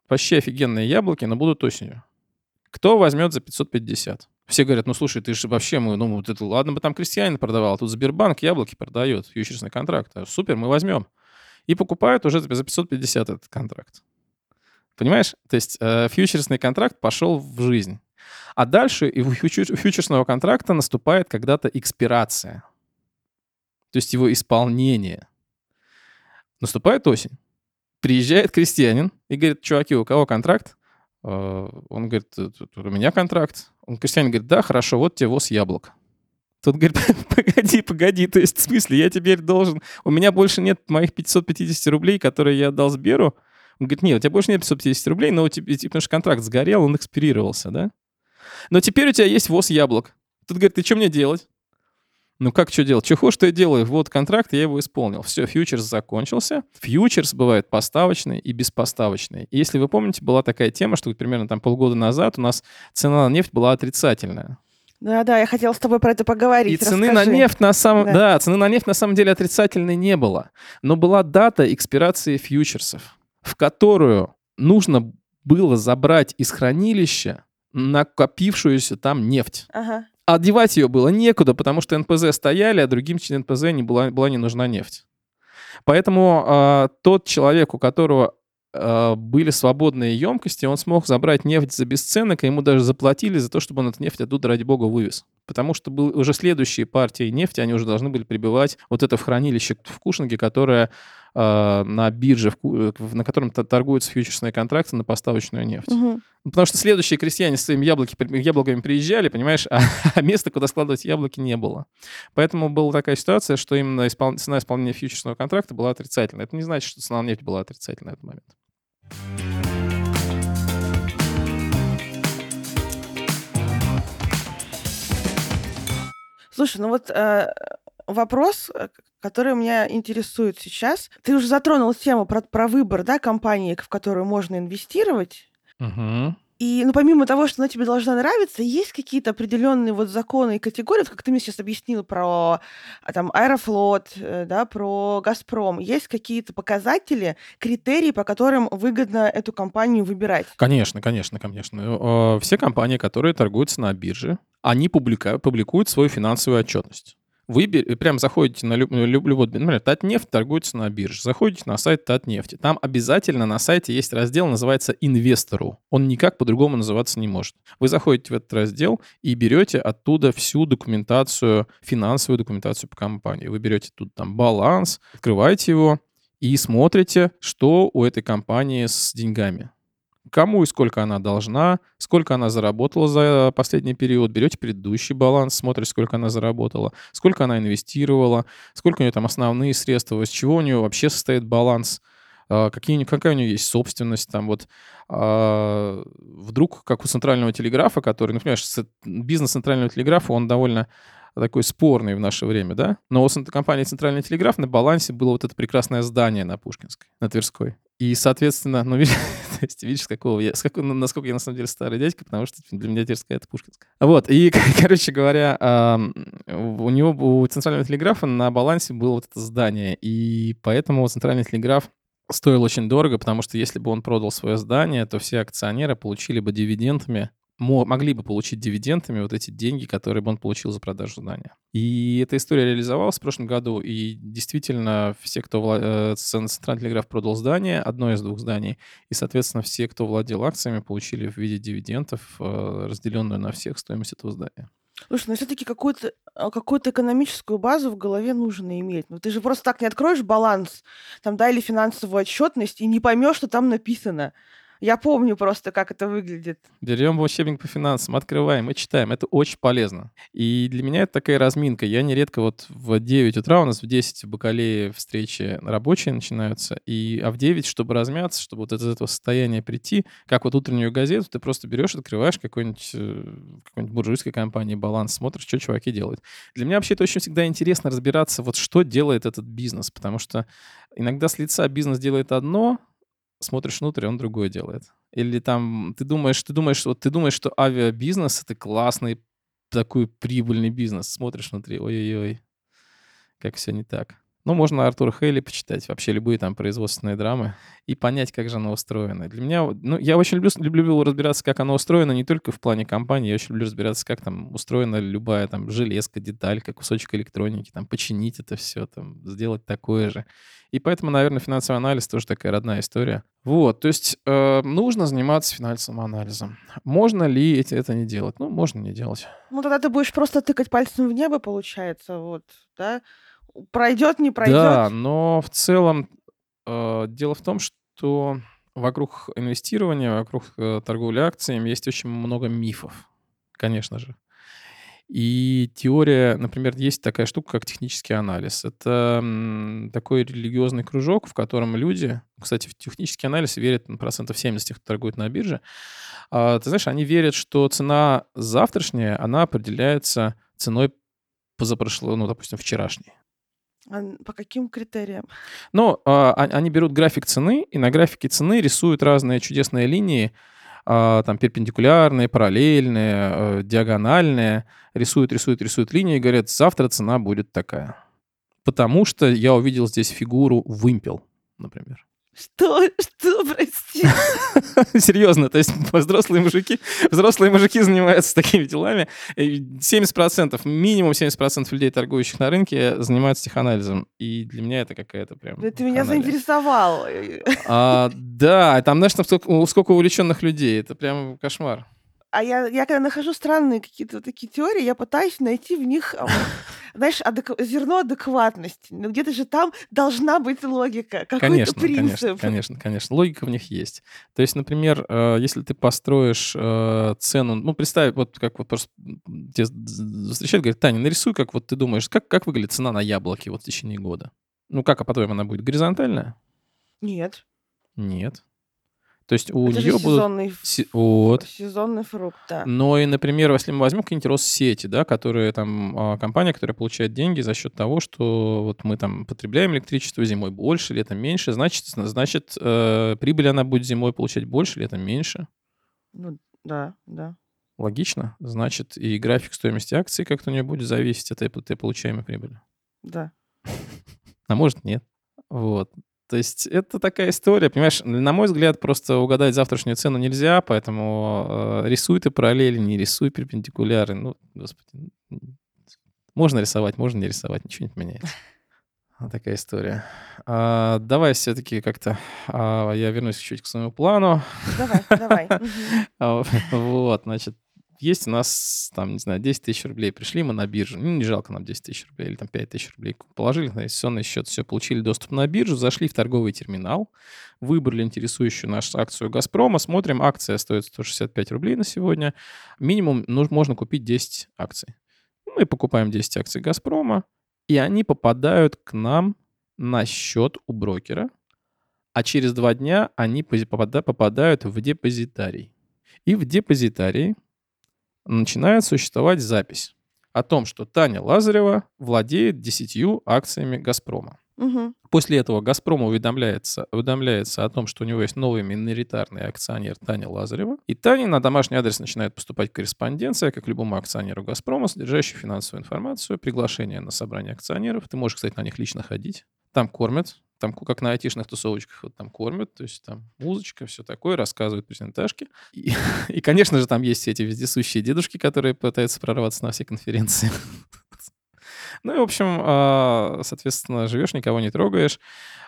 вообще офигенные яблоки, но будут осенью. Кто возьмет за 550? Все говорят, ну слушай, ты же вообще, мы, ну вот это, ладно бы там крестьянин продавал, а тут Сбербанк яблоки продает, фьючерсный контракт. А, супер, мы возьмем. И покупают уже за 550 этот контракт. Понимаешь? То есть э, фьючерсный контракт пошел в жизнь. А дальше и у фьючерсного контракта наступает когда-то экспирация. То есть его исполнение. Наступает осень. Приезжает крестьянин и говорит, чуваки, у кого контракт? Э, он говорит, у меня контракт. Он крестьянин говорит, да, хорошо, вот тебе воз яблок. Тут говорит, погоди, погоди, то есть в смысле, я теперь должен... У меня больше нет моих 550 рублей, которые я отдал Сберу. Он говорит, нет, у тебя больше нет 550 рублей, но у тебя, потому что контракт сгорел, он экспирировался, да? Но теперь у тебя есть воз яблок. Тут говорит, ты что мне делать? Ну как что делать? Чего что я делаю? Вот контракт, я его исполнил. Все, фьючерс закончился. Фьючерс бывает поставочный и беспоставочный. И если вы помните, была такая тема, что примерно там полгода назад у нас цена на нефть была отрицательная. Да, да, я хотела с тобой про это поговорить. И цены на нефть на самом, да. да, цены на нефть на самом деле отрицательной не было, но была дата экспирации фьючерсов, в которую нужно было забрать из хранилища накопившуюся там нефть. Ага. А одевать ее было некуда, потому что НПЗ стояли, а другим НПЗ не была, была не нужна нефть. Поэтому э, тот человек, у которого э, были свободные емкости, он смог забрать нефть за бесценок, и ему даже заплатили за то, чтобы он эту нефть оттуда, ради бога, вывез. Потому что был, уже следующие партии нефти, они уже должны были прибывать вот это в хранилище в Кушинге, которое э, на бирже, в, на котором торгуются фьючерсные контракты на поставочную нефть. Угу. Потому что следующие крестьяне с своими яблоки, яблоками приезжали, понимаешь, а, а места, куда складывать яблоки, не было. Поэтому была такая ситуация, что именно испол... цена исполнения фьючерсного контракта была отрицательной. Это не значит, что цена на нефть была отрицательной на этот момент. Слушай, ну вот э, вопрос, э, который меня интересует сейчас. Ты уже затронул тему про, про выбор да, компании, в которую можно инвестировать. Угу. И, ну, помимо того, что она тебе должна нравиться, есть какие-то определенные вот законы и категории, вот как ты мне сейчас объяснил про а, там Аэрофлот, э, да, про Газпром. Есть какие-то показатели, критерии, по которым выгодно эту компанию выбирать? Конечно, конечно, конечно. Все компании, которые торгуются на бирже, они публикуют свою финансовую отчетность. Вы прям заходите на любой, любой например, Татнефть торгуется на бирже, заходите на сайт Татнефти. Там обязательно на сайте есть раздел, называется «Инвестору». Он никак по-другому называться не может. Вы заходите в этот раздел и берете оттуда всю документацию, финансовую документацию по компании. Вы берете тут там баланс, открываете его и смотрите, что у этой компании с деньгами кому и сколько она должна, сколько она заработала за последний период, берете предыдущий баланс, смотрите, сколько она заработала, сколько она инвестировала, сколько у нее там основные средства, из чего у нее вообще состоит баланс, а, какие, какая у нее есть собственность, там вот а, вдруг, как у центрального телеграфа, который, например, бизнес центрального телеграфа, он довольно такой спорный в наше время, да? Но у компании «Центральный телеграф» на балансе было вот это прекрасное здание на Пушкинской, на Тверской. И, соответственно, ну, то есть, видишь, какого я, с какого, насколько я на самом деле старый дядька, потому что для меня Тверская — это Пушкинская. Вот, и, короче говоря, у него, у Центрального телеграфа на балансе было вот это здание, и поэтому Центральный телеграф стоил очень дорого, потому что если бы он продал свое здание, то все акционеры получили бы дивидендами могли бы получить дивидендами вот эти деньги, которые бы он получил за продажу здания. И эта история реализовалась в прошлом году, и действительно все, кто вла... Э, Центральный телеграф продал здание, одно из двух зданий, и, соответственно, все, кто владел акциями, получили в виде дивидендов, э, разделенную на всех стоимость этого здания. Слушай, но все-таки какую-то а, какую-то экономическую базу в голове нужно иметь. Ну, ты же просто так не откроешь баланс, там, да, или финансовую отчетность и не поймешь, что там написано. Я помню просто, как это выглядит. Берем учебник по финансам, открываем и читаем. Это очень полезно. И для меня это такая разминка. Я нередко вот в 9 утра, у нас в 10 в Бакалее встречи рабочие начинаются, и, а в 9, чтобы размяться, чтобы вот из этого состояния прийти, как вот утреннюю газету, ты просто берешь, открываешь какой-нибудь э, какой-нибудь буржуйской компании «Баланс», смотришь, что чуваки делают. Для меня вообще это очень всегда интересно разбираться, вот что делает этот бизнес, потому что иногда с лица бизнес делает одно, смотришь внутрь, он другое делает. Или там ты думаешь, ты думаешь, вот ты думаешь, что авиабизнес это классный такой прибыльный бизнес. Смотришь внутри, ой-ой-ой, как все не так. Ну, можно Артура Хейли почитать, вообще любые там производственные драмы, и понять, как же оно устроено. Для меня, ну, я очень люблю, люблю разбираться, как оно устроено, не только в плане компании, я очень люблю разбираться, как там устроена любая там железка, деталька, кусочек электроники, там, починить это все, там, сделать такое же. И поэтому, наверное, финансовый анализ тоже такая родная история. Вот, то есть э, нужно заниматься финансовым анализом. Можно ли эти, это не делать? Ну, можно не делать. Ну, тогда ты будешь просто тыкать пальцем в небо, получается, вот, да? Пройдет, не пройдет. Да, но в целом э, дело в том, что вокруг инвестирования, вокруг э, торговли акциями есть очень много мифов, конечно же. И теория, например, есть такая штука, как технический анализ. Это такой религиозный кружок, в котором люди, кстати, в технический анализ верят на процентов 70, кто торгует на бирже. А, ты знаешь, они верят, что цена завтрашняя, она определяется ценой позапрошлой, ну, допустим, вчерашней. А по каким критериям? Ну, они берут график цены, и на графике цены рисуют разные чудесные линии, там перпендикулярные, параллельные, э, диагональные, рисуют, рисуют, рисуют линии и говорят, завтра цена будет такая. Потому что я увидел здесь фигуру вымпел, например. Что? Что, прости? Серьезно, то есть взрослые мужики, взрослые мужики занимаются такими делами. 70%, минимум 70% людей, торгующих на рынке, занимаются теханализом. И для меня это какая-то прям... Это меня заинтересовал. А, да, там, знаешь, там сколько, сколько увлеченных людей. Это прям кошмар. А я, я когда нахожу странные какие-то такие теории, я пытаюсь найти в них знаешь, адек... зерно адекватности. Ну, где-то же там должна быть логика, какой-то конечно, принцип. Конечно, конечно, конечно. Логика в них есть. То есть, например, э, если ты построишь э, цену, ну, представь, вот как вот просто тебя встречают, говорят, Таня, нарисуй, как вот ты думаешь, как, как выглядит цена на яблоки вот в течение года? Ну, как, а потом она будет горизонтальная? Нет. Нет. То есть у Это нее будут... сезонный, Се- Вот. сезонный фрукт, да. Но и, например, если мы возьмем какие-нибудь Россети, да, которые там а, компания, которая получает деньги за счет того, что вот мы там потребляем электричество зимой больше, летом меньше, значит, значит э, прибыль она будет зимой получать больше, летом меньше. Ну, да, да. Логично. Значит, и график стоимости акций как-то у нее будет зависеть от этой получаемой прибыли. Да. А может, нет. Вот. То есть это такая история, понимаешь, на мой взгляд, просто угадать завтрашнюю цену нельзя, поэтому э, рисуй ты параллели, не рисуй перпендикуляры. Ну, господи, можно рисовать, можно не рисовать, ничего не поменяется. Вот такая история. А, давай все-таки как-то а, я вернусь чуть к своему плану. Давай, давай. Вот, значит, есть у нас, там, не знаю, 10 тысяч рублей, пришли мы на биржу, ну, не жалко нам 10 тысяч рублей или там 5 тысяч рублей, положили на инвестиционный счет, все, получили доступ на биржу, зашли в торговый терминал, выбрали интересующую нашу акцию «Газпрома», смотрим, акция стоит 165 рублей на сегодня, минимум нужно, можно купить 10 акций. Мы покупаем 10 акций «Газпрома», и они попадают к нам на счет у брокера, а через два дня они попадают в депозитарий. И в депозитарии начинает существовать запись о том, что Таня Лазарева владеет десятью акциями «Газпрома». Угу. После этого «Газпром» уведомляется, уведомляется о том, что у него есть новый миноритарный акционер Таня Лазарева. И Тане на домашний адрес начинает поступать корреспонденция, как любому акционеру «Газпрома», содержащая финансовую информацию, приглашение на собрание акционеров. Ты можешь, кстати, на них лично ходить. Там кормят, там как на айтишных тусовочках вот там кормят, то есть там музычка, все такое, рассказывают презентажки. И, и, конечно же, там есть эти вездесущие дедушки, которые пытаются прорваться на все конференции. Ну и, в общем, а, соответственно, живешь, никого не трогаешь.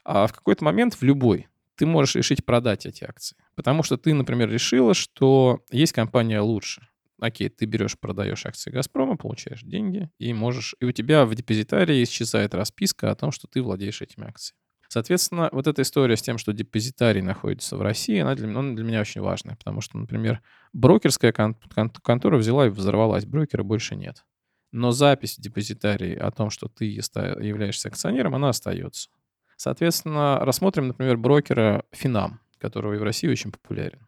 А в какой-то момент, в любой, ты можешь решить продать эти акции. Потому что ты, например, решила, что есть компания лучше. Окей, ты берешь, продаешь акции Газпрома, получаешь деньги, и можешь... И у тебя в депозитарии исчезает расписка о том, что ты владеешь этими акциями. Соответственно, вот эта история с тем, что депозитарий находится в России, она для, она для меня очень важная, потому что, например, брокерская кон- кон- контора взяла и взорвалась, брокера больше нет. Но запись в депозитарии о том, что ты являешься акционером, она остается. Соответственно, рассмотрим, например, брокера Финам, который в России очень популярен.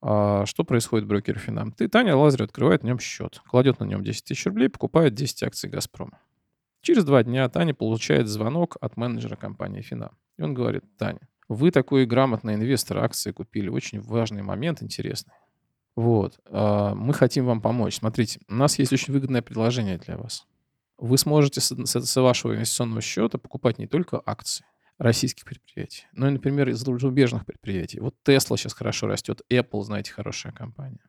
А что происходит в брокере Финам? Ты, Таня Лазарев открывает на нем счет, кладет на нем 10 тысяч рублей, покупает 10 акций «Газпрома». Через два дня Таня получает звонок от менеджера компании Финам. И он говорит, Таня, вы такой грамотный инвестор акции купили, очень важный момент, интересный. Вот, а, мы хотим вам помочь. Смотрите, у нас есть очень выгодное предложение для вас. вы сможете с вашего инвестиционного счета покупать не только акции российских предприятий, но и, например, из зарубежных предприятий. Вот Tesla сейчас хорошо растет, Apple, знаете, хорошая компания.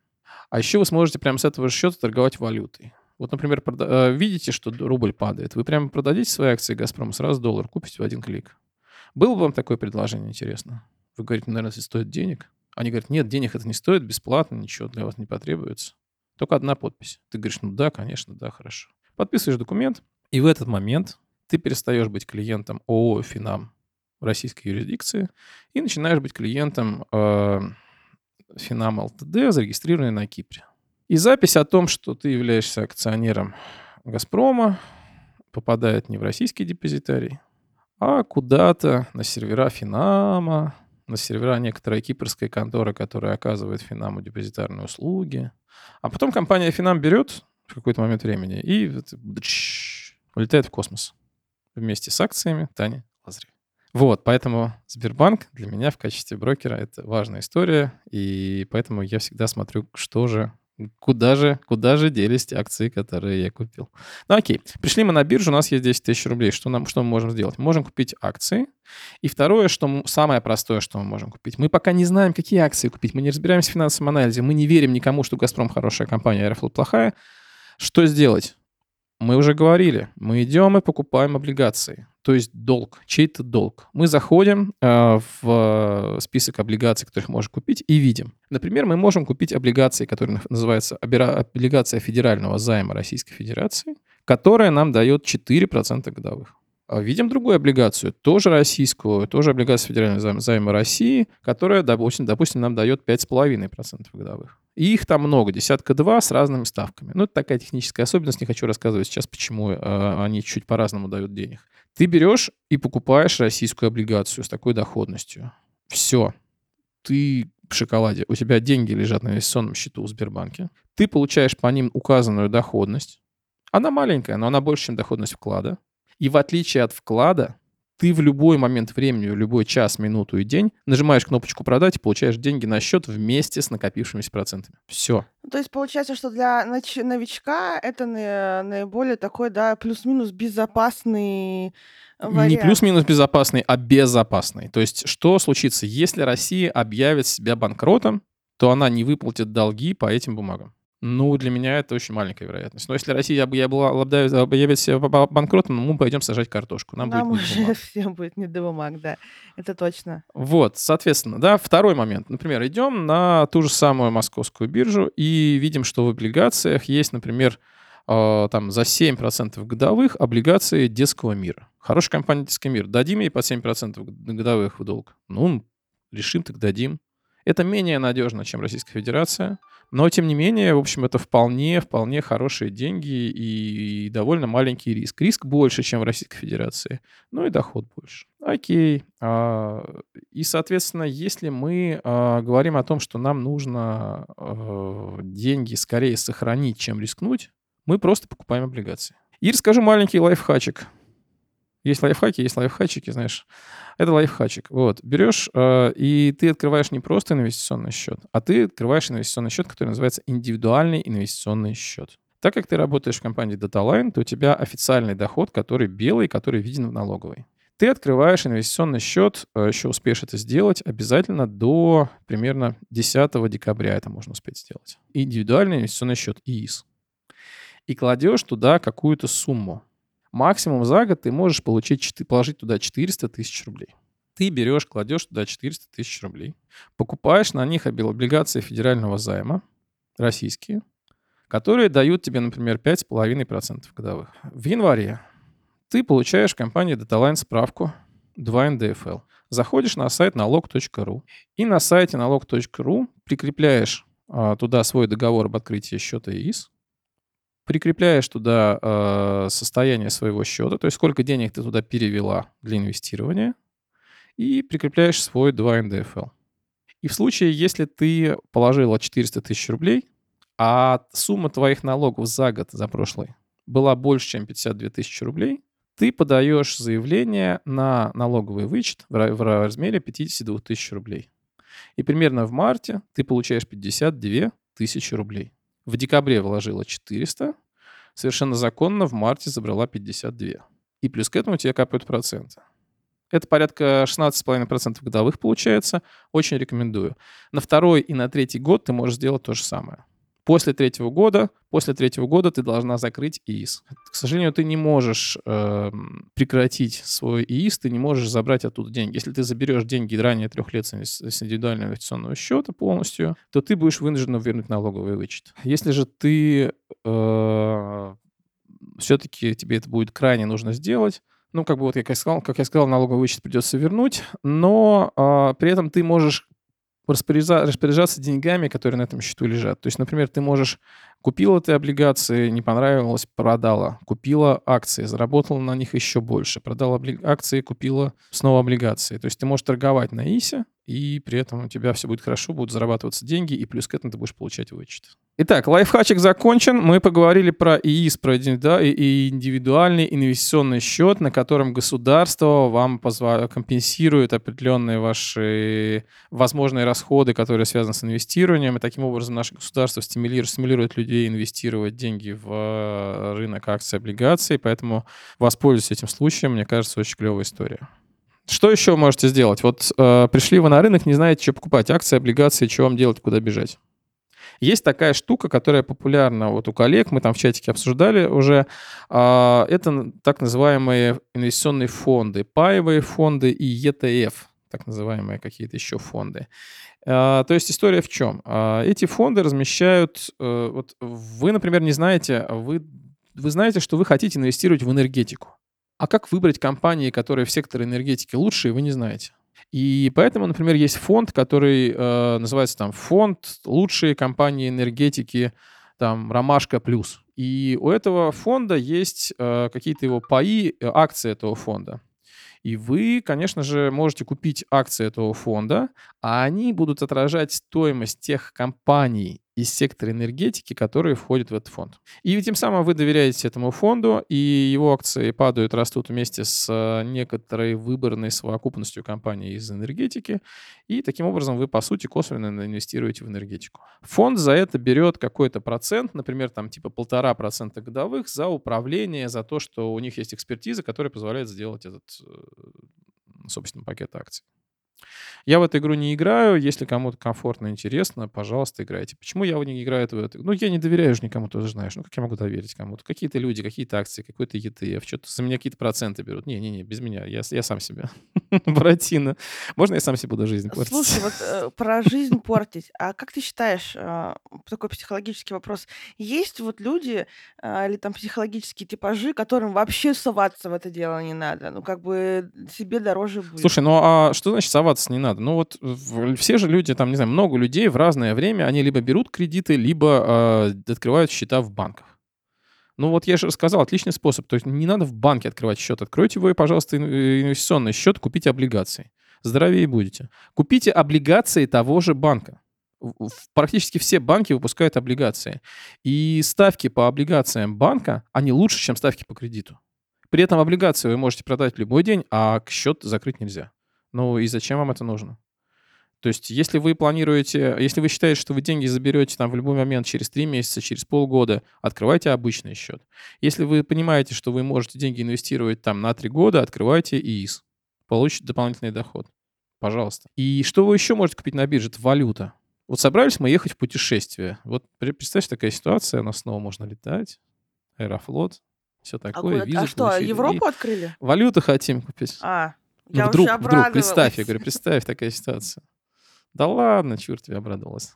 А еще вы сможете прямо с этого же счета торговать валютой. Вот, например, прода- э, видите, что рубль падает, вы прямо продадите свои акции «Газпрома», сразу доллар купите в один клик. Было бы вам такое предложение интересно? Вы говорите, наверное, это стоит денег. Они говорят, нет, денег это не стоит, бесплатно, ничего для вас не потребуется. Только одна подпись. Ты говоришь, ну да, конечно, да, хорошо. Подписываешь документ, и в этот момент ты перестаешь быть клиентом ООО «Финам» российской юрисдикции и начинаешь быть клиентом э, «Финам ЛТД», зарегистрированной на Кипре. И запись о том, что ты являешься акционером «Газпрома», попадает не в российский депозитарий, а куда-то на сервера Финама, на сервера некоторой кипрской конторы, которая оказывает Финаму депозитарные услуги. А потом компания Финам берет в какой-то момент времени и улетает в космос вместе с акциями Тани Лазаревой. Вот, поэтому Сбербанк для меня в качестве брокера это важная история, и поэтому я всегда смотрю, что же Куда же, куда же делись те акции, которые я купил? Ну окей, пришли мы на биржу, у нас есть 10 тысяч рублей. Что, нам, что мы можем сделать? Мы можем купить акции. И второе, что мы, самое простое, что мы можем купить. Мы пока не знаем, какие акции купить. Мы не разбираемся в финансовом анализе. Мы не верим никому, что «Газпром» хорошая компания, «Аэрофлот» плохая. Что сделать? Мы уже говорили, мы идем и покупаем облигации, то есть долг, чей-то долг. Мы заходим э, в список облигаций, которых можно купить, и видим. Например, мы можем купить облигации, которые называются облигация федерального займа Российской Федерации, которая нам дает 4% годовых. А видим другую облигацию, тоже российскую, тоже облигацию федерального займа, займа России, которая, допустим, допустим, нам дает 5,5% годовых. И их там много, десятка два с разными ставками. Ну, это такая техническая особенность, не хочу рассказывать сейчас, почему э, они чуть по-разному дают денег. Ты берешь и покупаешь российскую облигацию с такой доходностью. Все. Ты в шоколаде. У тебя деньги лежат на инвестиционном счету в Сбербанке. Ты получаешь по ним указанную доходность. Она маленькая, но она больше, чем доходность вклада. И в отличие от вклада, ты в любой момент времени, в любой час, минуту и день нажимаешь кнопочку «Продать» и получаешь деньги на счет вместе с накопившимися процентами. Все. Ну, то есть получается, что для новичка это наиболее такой, да, плюс-минус безопасный вариант. Не плюс-минус безопасный, а безопасный. То есть что случится, если Россия объявит себя банкротом, то она не выплатит долги по этим бумагам. Ну, для меня это очень маленькая вероятность. Но если Россия объявит себя банкротом, мы пойдем сажать картошку. Нам, Нам будет уже всем будет не до бумаг, да. Это точно. Вот, соответственно, да, второй момент. Например, идем на ту же самую московскую биржу и видим, что в облигациях есть, например, э, там за 7% годовых облигации детского мира. Хорошая компания детский мир. Дадим ей по 7% годовых в долг? Ну, решим, так дадим. Это менее надежно, чем Российская Федерация. Но, тем не менее, в общем, это вполне, вполне хорошие деньги и довольно маленький риск. Риск больше, чем в Российской Федерации, ну и доход больше. Окей. А, и, соответственно, если мы а, говорим о том, что нам нужно а, деньги скорее сохранить, чем рискнуть, мы просто покупаем облигации. И расскажу маленький лайфхачик. Есть лайфхаки, есть лайфхачики, знаешь. Это лайфхачик. Вот, берешь, э, и ты открываешь не просто инвестиционный счет, а ты открываешь инвестиционный счет, который называется индивидуальный инвестиционный счет. Так как ты работаешь в компании DataLine, то у тебя официальный доход, который белый, который виден в налоговой. Ты открываешь инвестиционный счет, э, еще успеешь это сделать, обязательно до примерно 10 декабря это можно успеть сделать. Индивидуальный инвестиционный счет, ИИС. И кладешь туда какую-то сумму. Максимум за год ты можешь получить, положить туда 400 тысяч рублей. Ты берешь, кладешь туда 400 тысяч рублей, покупаешь на них облигации федерального займа, российские, которые дают тебе, например, 5,5% годовых. В январе ты получаешь в компании DataLine справку 2 НДФЛ. Заходишь на сайт налог.ру и на сайте налог.ру прикрепляешь а, туда свой договор об открытии счета ИИС, прикрепляешь туда э, состояние своего счета, то есть сколько денег ты туда перевела для инвестирования, и прикрепляешь свой 2 НДФЛ. И в случае, если ты положила 400 тысяч рублей, а сумма твоих налогов за год, за прошлый, была больше, чем 52 тысячи рублей, ты подаешь заявление на налоговый вычет в размере 52 тысяч рублей. И примерно в марте ты получаешь 52 тысячи рублей. В декабре вложила 400, совершенно законно в марте забрала 52. И плюс к этому тебе капают проценты. Это порядка 16,5% годовых получается. Очень рекомендую. На второй и на третий год ты можешь сделать то же самое. После третьего года, после третьего года ты должна закрыть ИИС. К сожалению, ты не можешь э, прекратить свой ИИС, ты не можешь забрать оттуда деньги. Если ты заберешь деньги ранее трех лет с индивидуального инвестиционного счета полностью, то ты будешь вынужден вернуть налоговый вычет. Если же ты э, все-таки тебе это будет крайне нужно сделать, ну, как бы вот, как я сказал, как я сказал, налоговый вычет придется вернуть, но э, при этом ты можешь распоряжаться, деньгами, которые на этом счету лежат. То есть, например, ты можешь купила ты облигации, не понравилось, продала. Купила акции, заработала на них еще больше. Продала акции, купила снова облигации. То есть ты можешь торговать на ИСе, и при этом у тебя все будет хорошо, будут зарабатываться деньги, и плюс к этому ты будешь получать вычет. Итак, лайфхачик закончен. Мы поговорили про ИИС, про индивидуальный инвестиционный счет, на котором государство вам компенсирует определенные ваши возможные расходы, которые связаны с инвестированием, и таким образом наше государство стимулирует, стимулирует людей инвестировать деньги в э, рынок акций, облигаций, поэтому воспользуйтесь этим случаем, мне кажется, очень клевая история. Что еще можете сделать? Вот э, пришли вы на рынок, не знаете, что покупать, акции, облигации, что вам делать, куда бежать. Есть такая штука, которая популярна вот у коллег, мы там в чатике обсуждали уже. Э, это так называемые инвестиционные фонды, паевые фонды и ETF, так называемые какие-то еще фонды. Э, то есть история в чем? Э, эти фонды размещают... Э, вот вы, например, не знаете, вы, вы знаете, что вы хотите инвестировать в энергетику. А как выбрать компании, которые в секторе энергетики лучшие, вы не знаете. И поэтому, например, есть фонд, который э, называется там фонд лучшие компании энергетики, там Ромашка плюс. И у этого фонда есть э, какие-то его паи, э, акции этого фонда. И вы, конечно же, можете купить акции этого фонда, а они будут отражать стоимость тех компаний из сектора энергетики, которые входят в этот фонд. И тем самым вы доверяете этому фонду, и его акции падают, растут вместе с э, некоторой выборной совокупностью компаний из энергетики, и таким образом вы, по сути, косвенно инвестируете в энергетику. Фонд за это берет какой-то процент, например, там типа полтора процента годовых за управление, за то, что у них есть экспертиза, которая позволяет сделать этот, э, собственно, пакет акций. Я в эту игру не играю. Если кому-то комфортно, интересно, пожалуйста, играйте. Почему я не играю в эту? Ну, я не доверяю же никому, тоже знаешь. Ну, как я могу доверить кому-то? Какие-то люди, какие-то акции, какой-то ETF, что-то за меня какие-то проценты берут. Не-не-не, без меня. Я, я сам себе. Буратино. Можно я сам себе буду жизнь портить? Слушай, вот э, про жизнь портить. А как ты считаешь, э, такой психологический вопрос, есть вот люди э, или там психологические типажи, которым вообще соваться в это дело не надо? Ну, как бы себе дороже будет. Слушай, ну а что значит соваться не надо? Ну вот все же люди, там, не знаю, много людей в разное время, они либо берут кредиты, либо э, открывают счета в банках. Ну вот я же рассказал, отличный способ. То есть не надо в банке открывать счет. Откройте вы, пожалуйста, э, инвестиционный счет, купите облигации. Здоровее будете. Купите облигации того же банка. Практически все банки выпускают облигации. И ставки по облигациям банка, они лучше, чем ставки по кредиту. При этом облигации вы можете продать любой день, а счет закрыть нельзя. Ну и зачем вам это нужно? То есть, если вы планируете, если вы считаете, что вы деньги заберете там в любой момент через три месяца, через полгода, открывайте обычный счет. Если вы понимаете, что вы можете деньги инвестировать там на три года, открывайте ИИС. Получите дополнительный доход. Пожалуйста. И что вы еще можете купить на бирже? Это валюта. Вот собрались мы ехать в путешествие. Вот представьте, такая ситуация, у нас снова можно летать. Аэрофлот, все такое. А, а что, Европу открыли? Валюту хотим купить. А, я вдруг, вдруг, представь, я говорю, представь такая ситуация. Да ладно, черт тебе обрадовалась.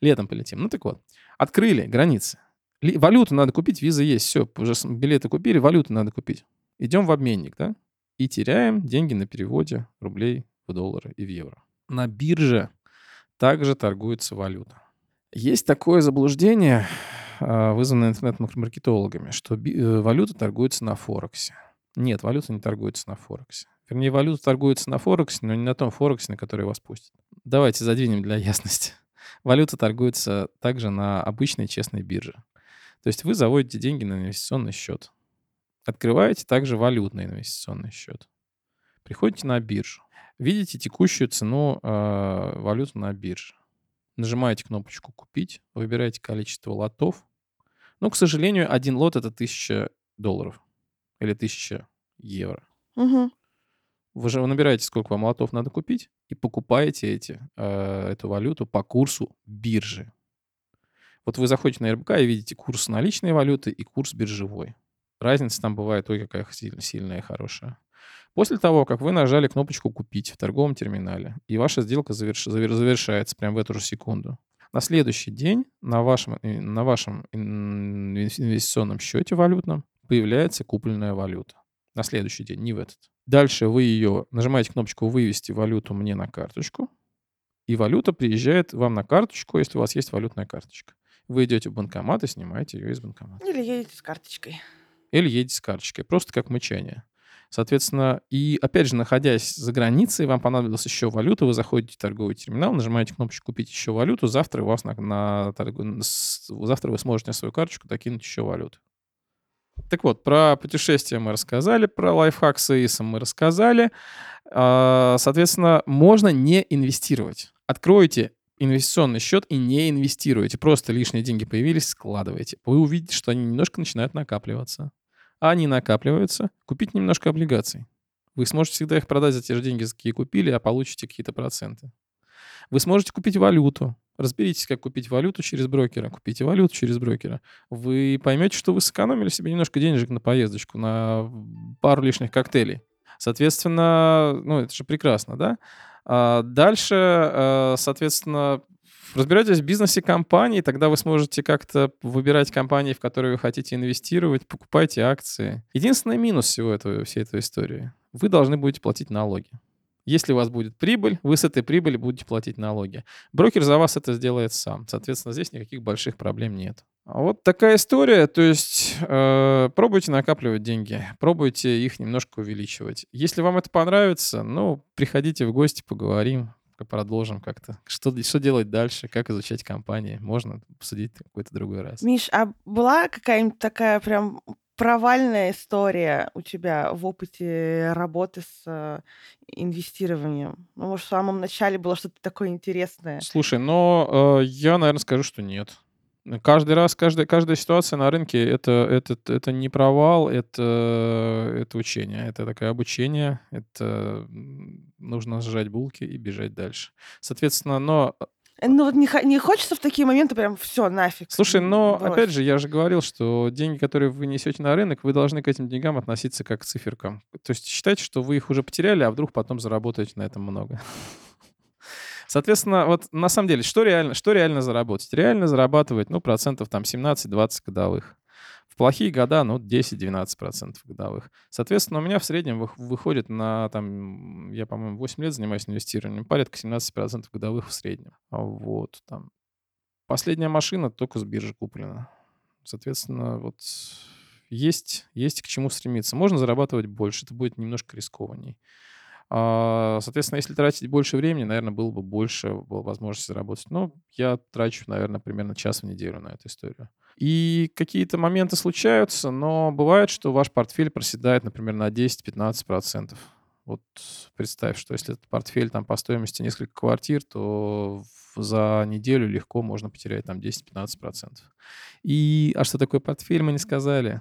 Летом полетим. Ну так вот, открыли границы. Валюту надо купить, виза есть, все, уже билеты купили, валюту надо купить. Идем в обменник, да? И теряем деньги на переводе рублей в доллары и в евро. На бирже также торгуется валюта. Есть такое заблуждение, а, вызванное интернет-маркетологами, что э, валюта торгуется на Форексе. Нет, валюта не торгуется на Форексе. Вернее, валюта торгуется на Форексе, но не на том Форексе, на который вас пустят. Давайте задвинем для ясности. Валюта торгуется также на обычной честной бирже. То есть вы заводите деньги на инвестиционный счет. Открываете также валютный инвестиционный счет. Приходите на биржу. Видите текущую цену э, валюты на бирже. Нажимаете кнопочку «Купить», выбираете количество лотов. Ну, к сожалению, один лот — это 1000 долларов или 1000 евро. Мгм. Вы же набираете, сколько вам лотов надо купить, и покупаете эти, э, эту валюту по курсу биржи. Вот вы заходите на РБК и видите курс наличной валюты и курс биржевой. Разница там бывает, ой, какая сильная, и хорошая. После того, как вы нажали кнопочку «Купить» в торговом терминале, и ваша сделка заверш- завер- завершается прямо в эту же секунду, на следующий день на вашем, э, на вашем ин- инвестиционном счете валютном появляется купленная валюта. На следующий день, не в этот. Дальше вы ее нажимаете кнопочку «Вывести валюту мне на карточку», и валюта приезжает вам на карточку, если у вас есть валютная карточка. Вы идете в банкомат и снимаете ее из банкомата. Или едете с карточкой. Или едете с карточкой, просто как мычание. Соответственно, и опять же, находясь за границей, вам понадобилась еще валюта, вы заходите в торговый терминал, нажимаете кнопочку «Купить еще валюту», завтра у вас на, на с- завтра вы сможете на свою карточку докинуть еще валюту. Так вот, про путешествия мы рассказали, про лайфхак с ИИСом мы рассказали. А, Соответственно, можно не инвестировать. Откройте инвестиционный счет и не инвестируйте. Просто лишние деньги появились, складывайте. Вы увидите, что они немножко начинают накапливаться. А они накапливаются. Купить немножко облигаций. Вы сможете всегда их продать за те же деньги, за какие купили, а получите какие-то проценты. Вы сможете купить валюту. Разберитесь, как купить валюту через брокера. Купите валюту через брокера. Вы поймете, что вы сэкономили себе немножко денежек на поездочку, на пару лишних коктейлей. Соответственно, ну, это же прекрасно, да? А дальше, э, соответственно, разбирайтесь в бизнесе компании, тогда вы сможете как-то выбирать компании, в которые вы хотите инвестировать, покупайте акции. Единственный минус всего этого, всей этой истории — вы должны будете платить налоги. Если у вас будет прибыль, вы с этой прибыли будете платить налоги. Брокер за вас это сделает сам. Соответственно, здесь никаких больших проблем нет. А Вот такая история. То есть э, пробуйте накапливать деньги, пробуйте их немножко увеличивать. Если вам это понравится, ну, приходите в гости, поговорим, продолжим как-то. Что, что делать дальше, как изучать компании. Можно обсудить в какой-то другой раз. Миш, а была какая-нибудь такая прям провальная история у тебя в опыте работы с э, инвестированием? Ну, может, в самом начале было что-то такое интересное? Слушай, но э, я, наверное, скажу, что нет. Каждый раз, каждая, каждая ситуация на рынке это, это, это не провал, это, это учение, это такое обучение, это нужно сжать булки и бежать дальше. Соответственно, но Э, Ну, вот не, не хочется в такие моменты прям все нафиг. Слушай, но брось». опять же, я же говорил, что деньги, которые вы несете на рынок, вы должны к этим деньгам относиться как к циферкам. То есть считайте, что вы их уже потеряли, а вдруг потом заработаете на этом много. Соответственно, вот на самом деле, что реально, что реально заработать? Реально зарабатывать, ну, процентов там 17-20 годовых. В плохие года, ну, 10-12 процентов годовых. Соответственно, у меня в среднем вых- выходит на, там, я, по-моему, 8 лет занимаюсь инвестированием, порядка 17 процентов годовых в среднем. А Вот, там. Последняя машина только с биржи куплена. Соответственно, вот есть, есть к чему стремиться. Можно зарабатывать больше, это будет немножко рискованней. А, Соответственно, если тратить больше времени, наверное, было бы больше возможности заработать. Но я трачу, наверное, примерно час в неделю на эту историю. И какие-то моменты случаются, но бывает, что ваш портфель проседает, например, на 10-15%. Вот представь, что если этот портфель там по стоимости несколько квартир, то за неделю легко можно потерять там 10-15%. И, а что такое портфель, мы не сказали.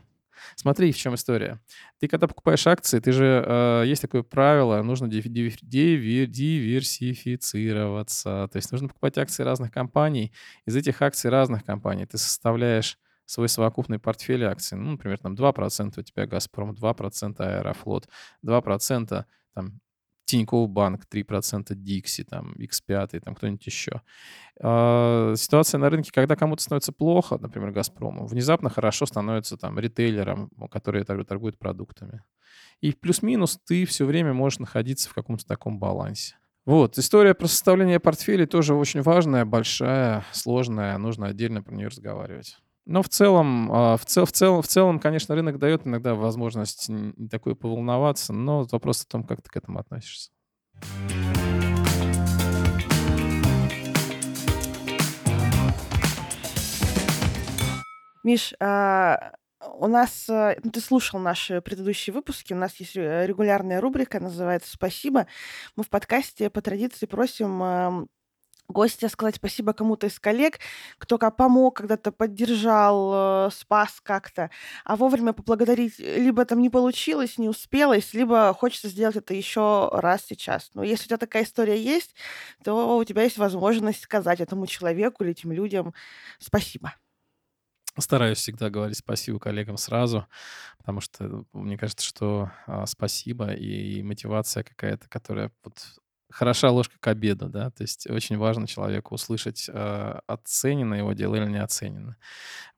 Смотри, в чем история. Ты когда покупаешь акции, ты же э, есть такое правило, нужно диверсифицироваться. То есть нужно покупать акции разных компаний. Из этих акций разных компаний ты составляешь свой совокупный портфель акций. Ну, например, там 2% у тебя «Газпром», 2% «Аэрофлот», 2% там Тинькофф Банк, 3% Дикси, там, X5, там кто-нибудь еще. А, Ситуация на рынке, когда кому-то становится плохо, например, Газпрому, внезапно хорошо становится там ритейлером, которые торгуют продуктами. И плюс-минус ты все время можешь находиться в каком-то таком балансе. Вот, история про составление портфелей тоже очень важная, большая, сложная, нужно отдельно про нее разговаривать. Но в целом, а, в, цел, в, целом, в целом, конечно, рынок дает иногда возможность такой поволноваться, но вопрос в том, как ты к этому относишься. Миш, а, у нас, э, ну, ты слушал наши предыдущие выпуски, у нас есть э, регулярная рубрика, называется «Спасибо». Мы в подкасте по традиции просим эм, гостя сказать спасибо кому-то из коллег, кто помог, когда-то поддержал, э, спас как-то, а вовремя поблагодарить либо там не получилось, не успелось, либо хочется сделать это еще раз сейчас. Но если у тебя такая история есть, то у тебя есть возможность сказать этому человеку или этим людям спасибо. Стараюсь всегда говорить спасибо коллегам сразу, потому что мне кажется, что а, спасибо и мотивация какая-то, которая вот хороша ложка к обеду, да, то есть очень важно человеку услышать, э, оценено его дело или не оценено.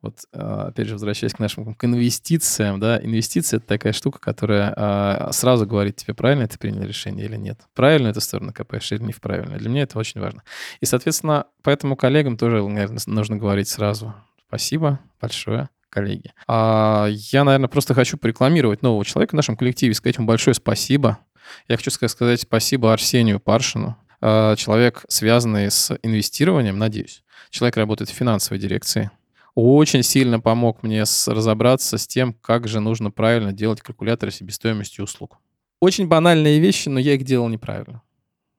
Вот, э, опять же, возвращаясь к нашим к инвестициям, да, инвестиция — это такая штука, которая э, сразу говорит тебе, правильно ты принял решение или нет, правильно эту сторону копаешь или не в правильную. Для меня это очень важно. И, соответственно, поэтому коллегам тоже, наверное, нужно говорить сразу спасибо большое, коллеги. А я, наверное, просто хочу порекламировать нового человека в нашем коллективе, сказать ему большое спасибо я хочу сказать спасибо Арсению Паршину, э, человек, связанный с инвестированием, надеюсь. Человек работает в финансовой дирекции. Очень сильно помог мне разобраться с тем, как же нужно правильно делать калькуляторы себестоимости услуг. Очень банальные вещи, но я их делал неправильно.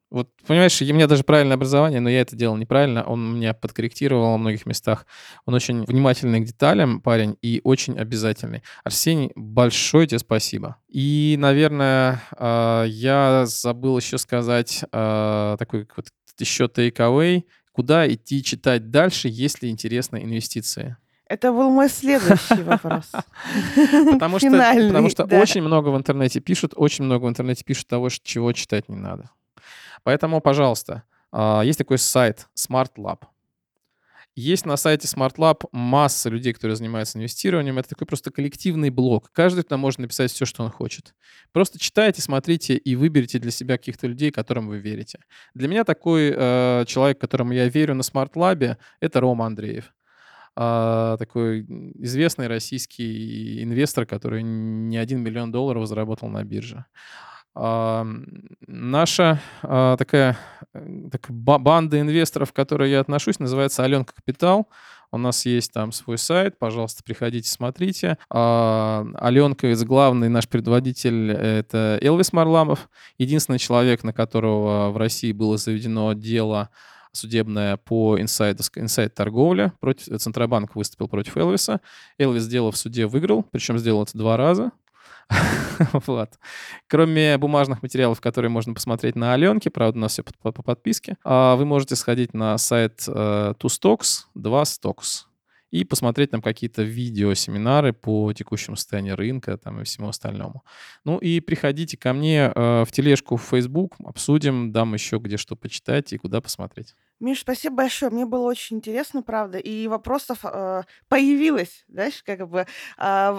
Вот, понимаешь, у меня даже правильное образование, но я это делал неправильно. Он меня подкорректировал во многих местах. Он очень внимательный к деталям, парень, и очень обязательный. Арсений, большое тебе спасибо. И, наверное, а, я забыл еще сказать а, такой вот еще take Куда идти читать дальше, если интересны инвестиции? Это был мой следующий вопрос. Потому что, потому что очень много в интернете пишут, очень много в интернете пишут того, чего читать не надо. Поэтому, пожалуйста, а, есть такой сайт Smart Lab. Есть на сайте Smart Lab масса людей, которые занимаются инвестированием. Это такой просто коллективный блог. Каждый туда может написать все, что он хочет. Просто читайте, смотрите и выберите для себя каких-то людей, которым вы верите. Для меня такой э, человек, которому я верю на Smart Lab, это Рома Андреев. Uh, такой известный российский инвестор, который не один миллион долларов заработал на бирже. Наша а, такая, э, такая банда инвесторов, к которой я отношусь, называется Аленка Капитал. У нас есть там свой сайт, пожалуйста, приходите, смотрите. А, Аленка, главный наш предводитель, это Элвис Марламов, единственный человек, на которого в России было заведено дело судебное по инсайд-торговле. Против, Центробанк выступил против Элвиса. Элвис дело в суде выиграл, причем сделал это два раза. вот. Кроме бумажных материалов, которые можно посмотреть на Аленке, правда, у нас все по, по подписке, а вы можете сходить на сайт uh, Two Stocks, 2 Stocks, и посмотреть там какие-то видео-семинары по текущему состоянию рынка там, и всему остальному. Ну и приходите ко мне э, в тележку в Facebook, обсудим, дам еще где что почитать и куда посмотреть. Миш, спасибо большое. Мне было очень интересно, правда. И вопросов э, появилось, знаешь, как бы э,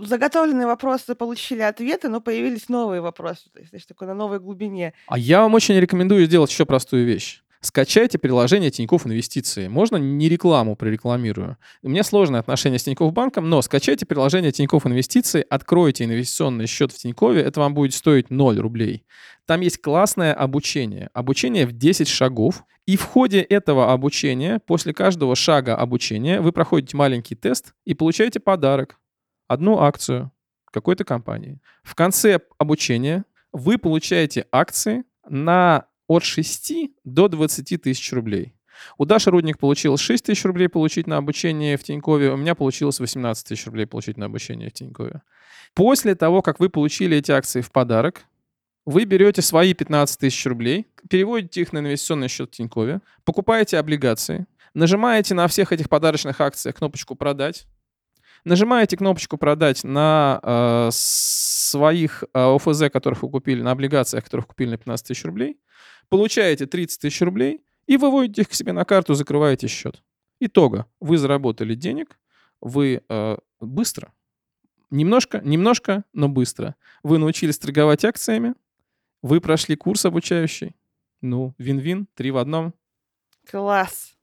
заготовленные вопросы получили ответы, но появились новые вопросы. То есть, знаешь, такой на новой глубине. А я вам очень рекомендую сделать еще простую вещь. Скачайте приложение Тинькофф Инвестиции. Можно не рекламу прорекламирую. У меня сложное отношение с Тинькофф Банком, но скачайте приложение Тинькофф Инвестиции, откройте инвестиционный счет в Тинькове, это вам будет стоить 0 рублей. Там есть классное обучение. Обучение в 10 шагов. И в ходе этого обучения, после каждого шага обучения, вы проходите маленький тест и получаете подарок. Одну акцию какой-то компании. В конце обучения вы получаете акции на от 6 до 20 тысяч рублей. У Даши Рудник получилось 6 тысяч рублей получить на обучение в Тинькове, у меня получилось 18 тысяч рублей получить на обучение в Тинькове. После того, как вы получили эти акции в подарок, вы берете свои 15 тысяч рублей, переводите их на инвестиционный счет в Тинькове, покупаете облигации, нажимаете на всех этих подарочных акциях кнопочку «Продать», нажимаете кнопочку «Продать» на э, своих э, ОФЗ, которых вы купили, на облигациях, которых купили на 15 тысяч рублей, получаете 30 тысяч рублей и выводите их к себе на карту, закрываете счет. Итого, вы заработали денег, вы э, быстро, немножко, немножко, но быстро. Вы научились торговать акциями, вы прошли курс обучающий. Ну, вин-вин, три в одном. Класс.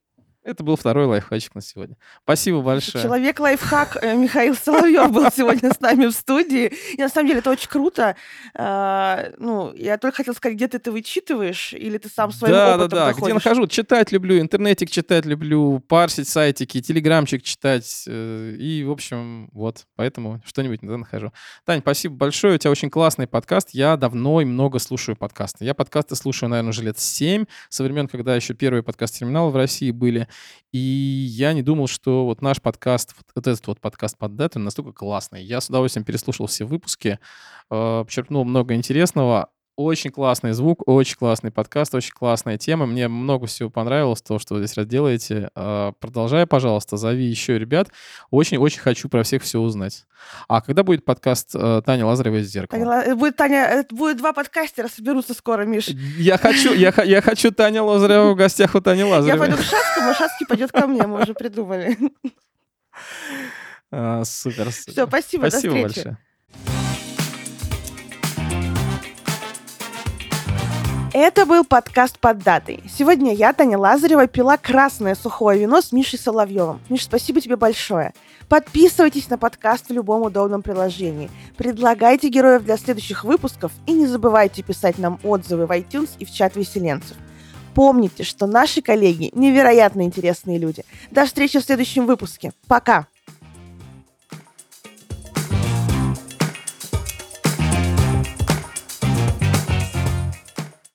Это был второй лайфхачик на сегодня. Спасибо большое. Человек-лайфхак э, Михаил Соловьев был сегодня с нами в студии. И на самом деле это очень круто. А, ну, я только хотела сказать, где ты это вычитываешь, или ты сам своим да, опытом Да, да, да. Где нахожу. Читать люблю, интернетик читать люблю, парсить сайтики, телеграмчик читать. Э, и, в общем, вот. Поэтому что-нибудь иногда нахожу. Тань, спасибо большое. У тебя очень классный подкаст. Я давно и много слушаю подкасты. Я подкасты слушаю, наверное, уже лет 7, со времен, когда еще первые подкаст-терминалы в России были. И я не думал, что вот наш подкаст, вот этот вот подкаст под дату настолько классный. Я с удовольствием переслушал все выпуски, э, почерпнул много интересного. Очень классный звук, очень классный подкаст, очень классная тема. Мне много всего понравилось, то, что вы здесь разделаете. А, продолжай, пожалуйста, зови еще ребят. Очень-очень хочу про всех все узнать. А когда будет подкаст э, Таня Лазарева из «Зеркала»? Будет, Таня, будет два подкастера, соберутся скоро, Миш. Я хочу, я, я хочу Таня Лазарева в гостях у Тани Лазаревой. Я пойду к Шацкому, а Шацкий пойдет ко мне, мы уже придумали. А, супер. Все, спасибо, спасибо большое. Это был подкаст под датой. Сегодня я, Таня Лазарева, пила красное сухое вино с Мишей Соловьевым. Миш, спасибо тебе большое. Подписывайтесь на подкаст в любом удобном приложении. Предлагайте героев для следующих выпусков и не забывайте писать нам отзывы в iTunes и в чат веселенцев. Помните, что наши коллеги невероятно интересные люди. До встречи в следующем выпуске. Пока!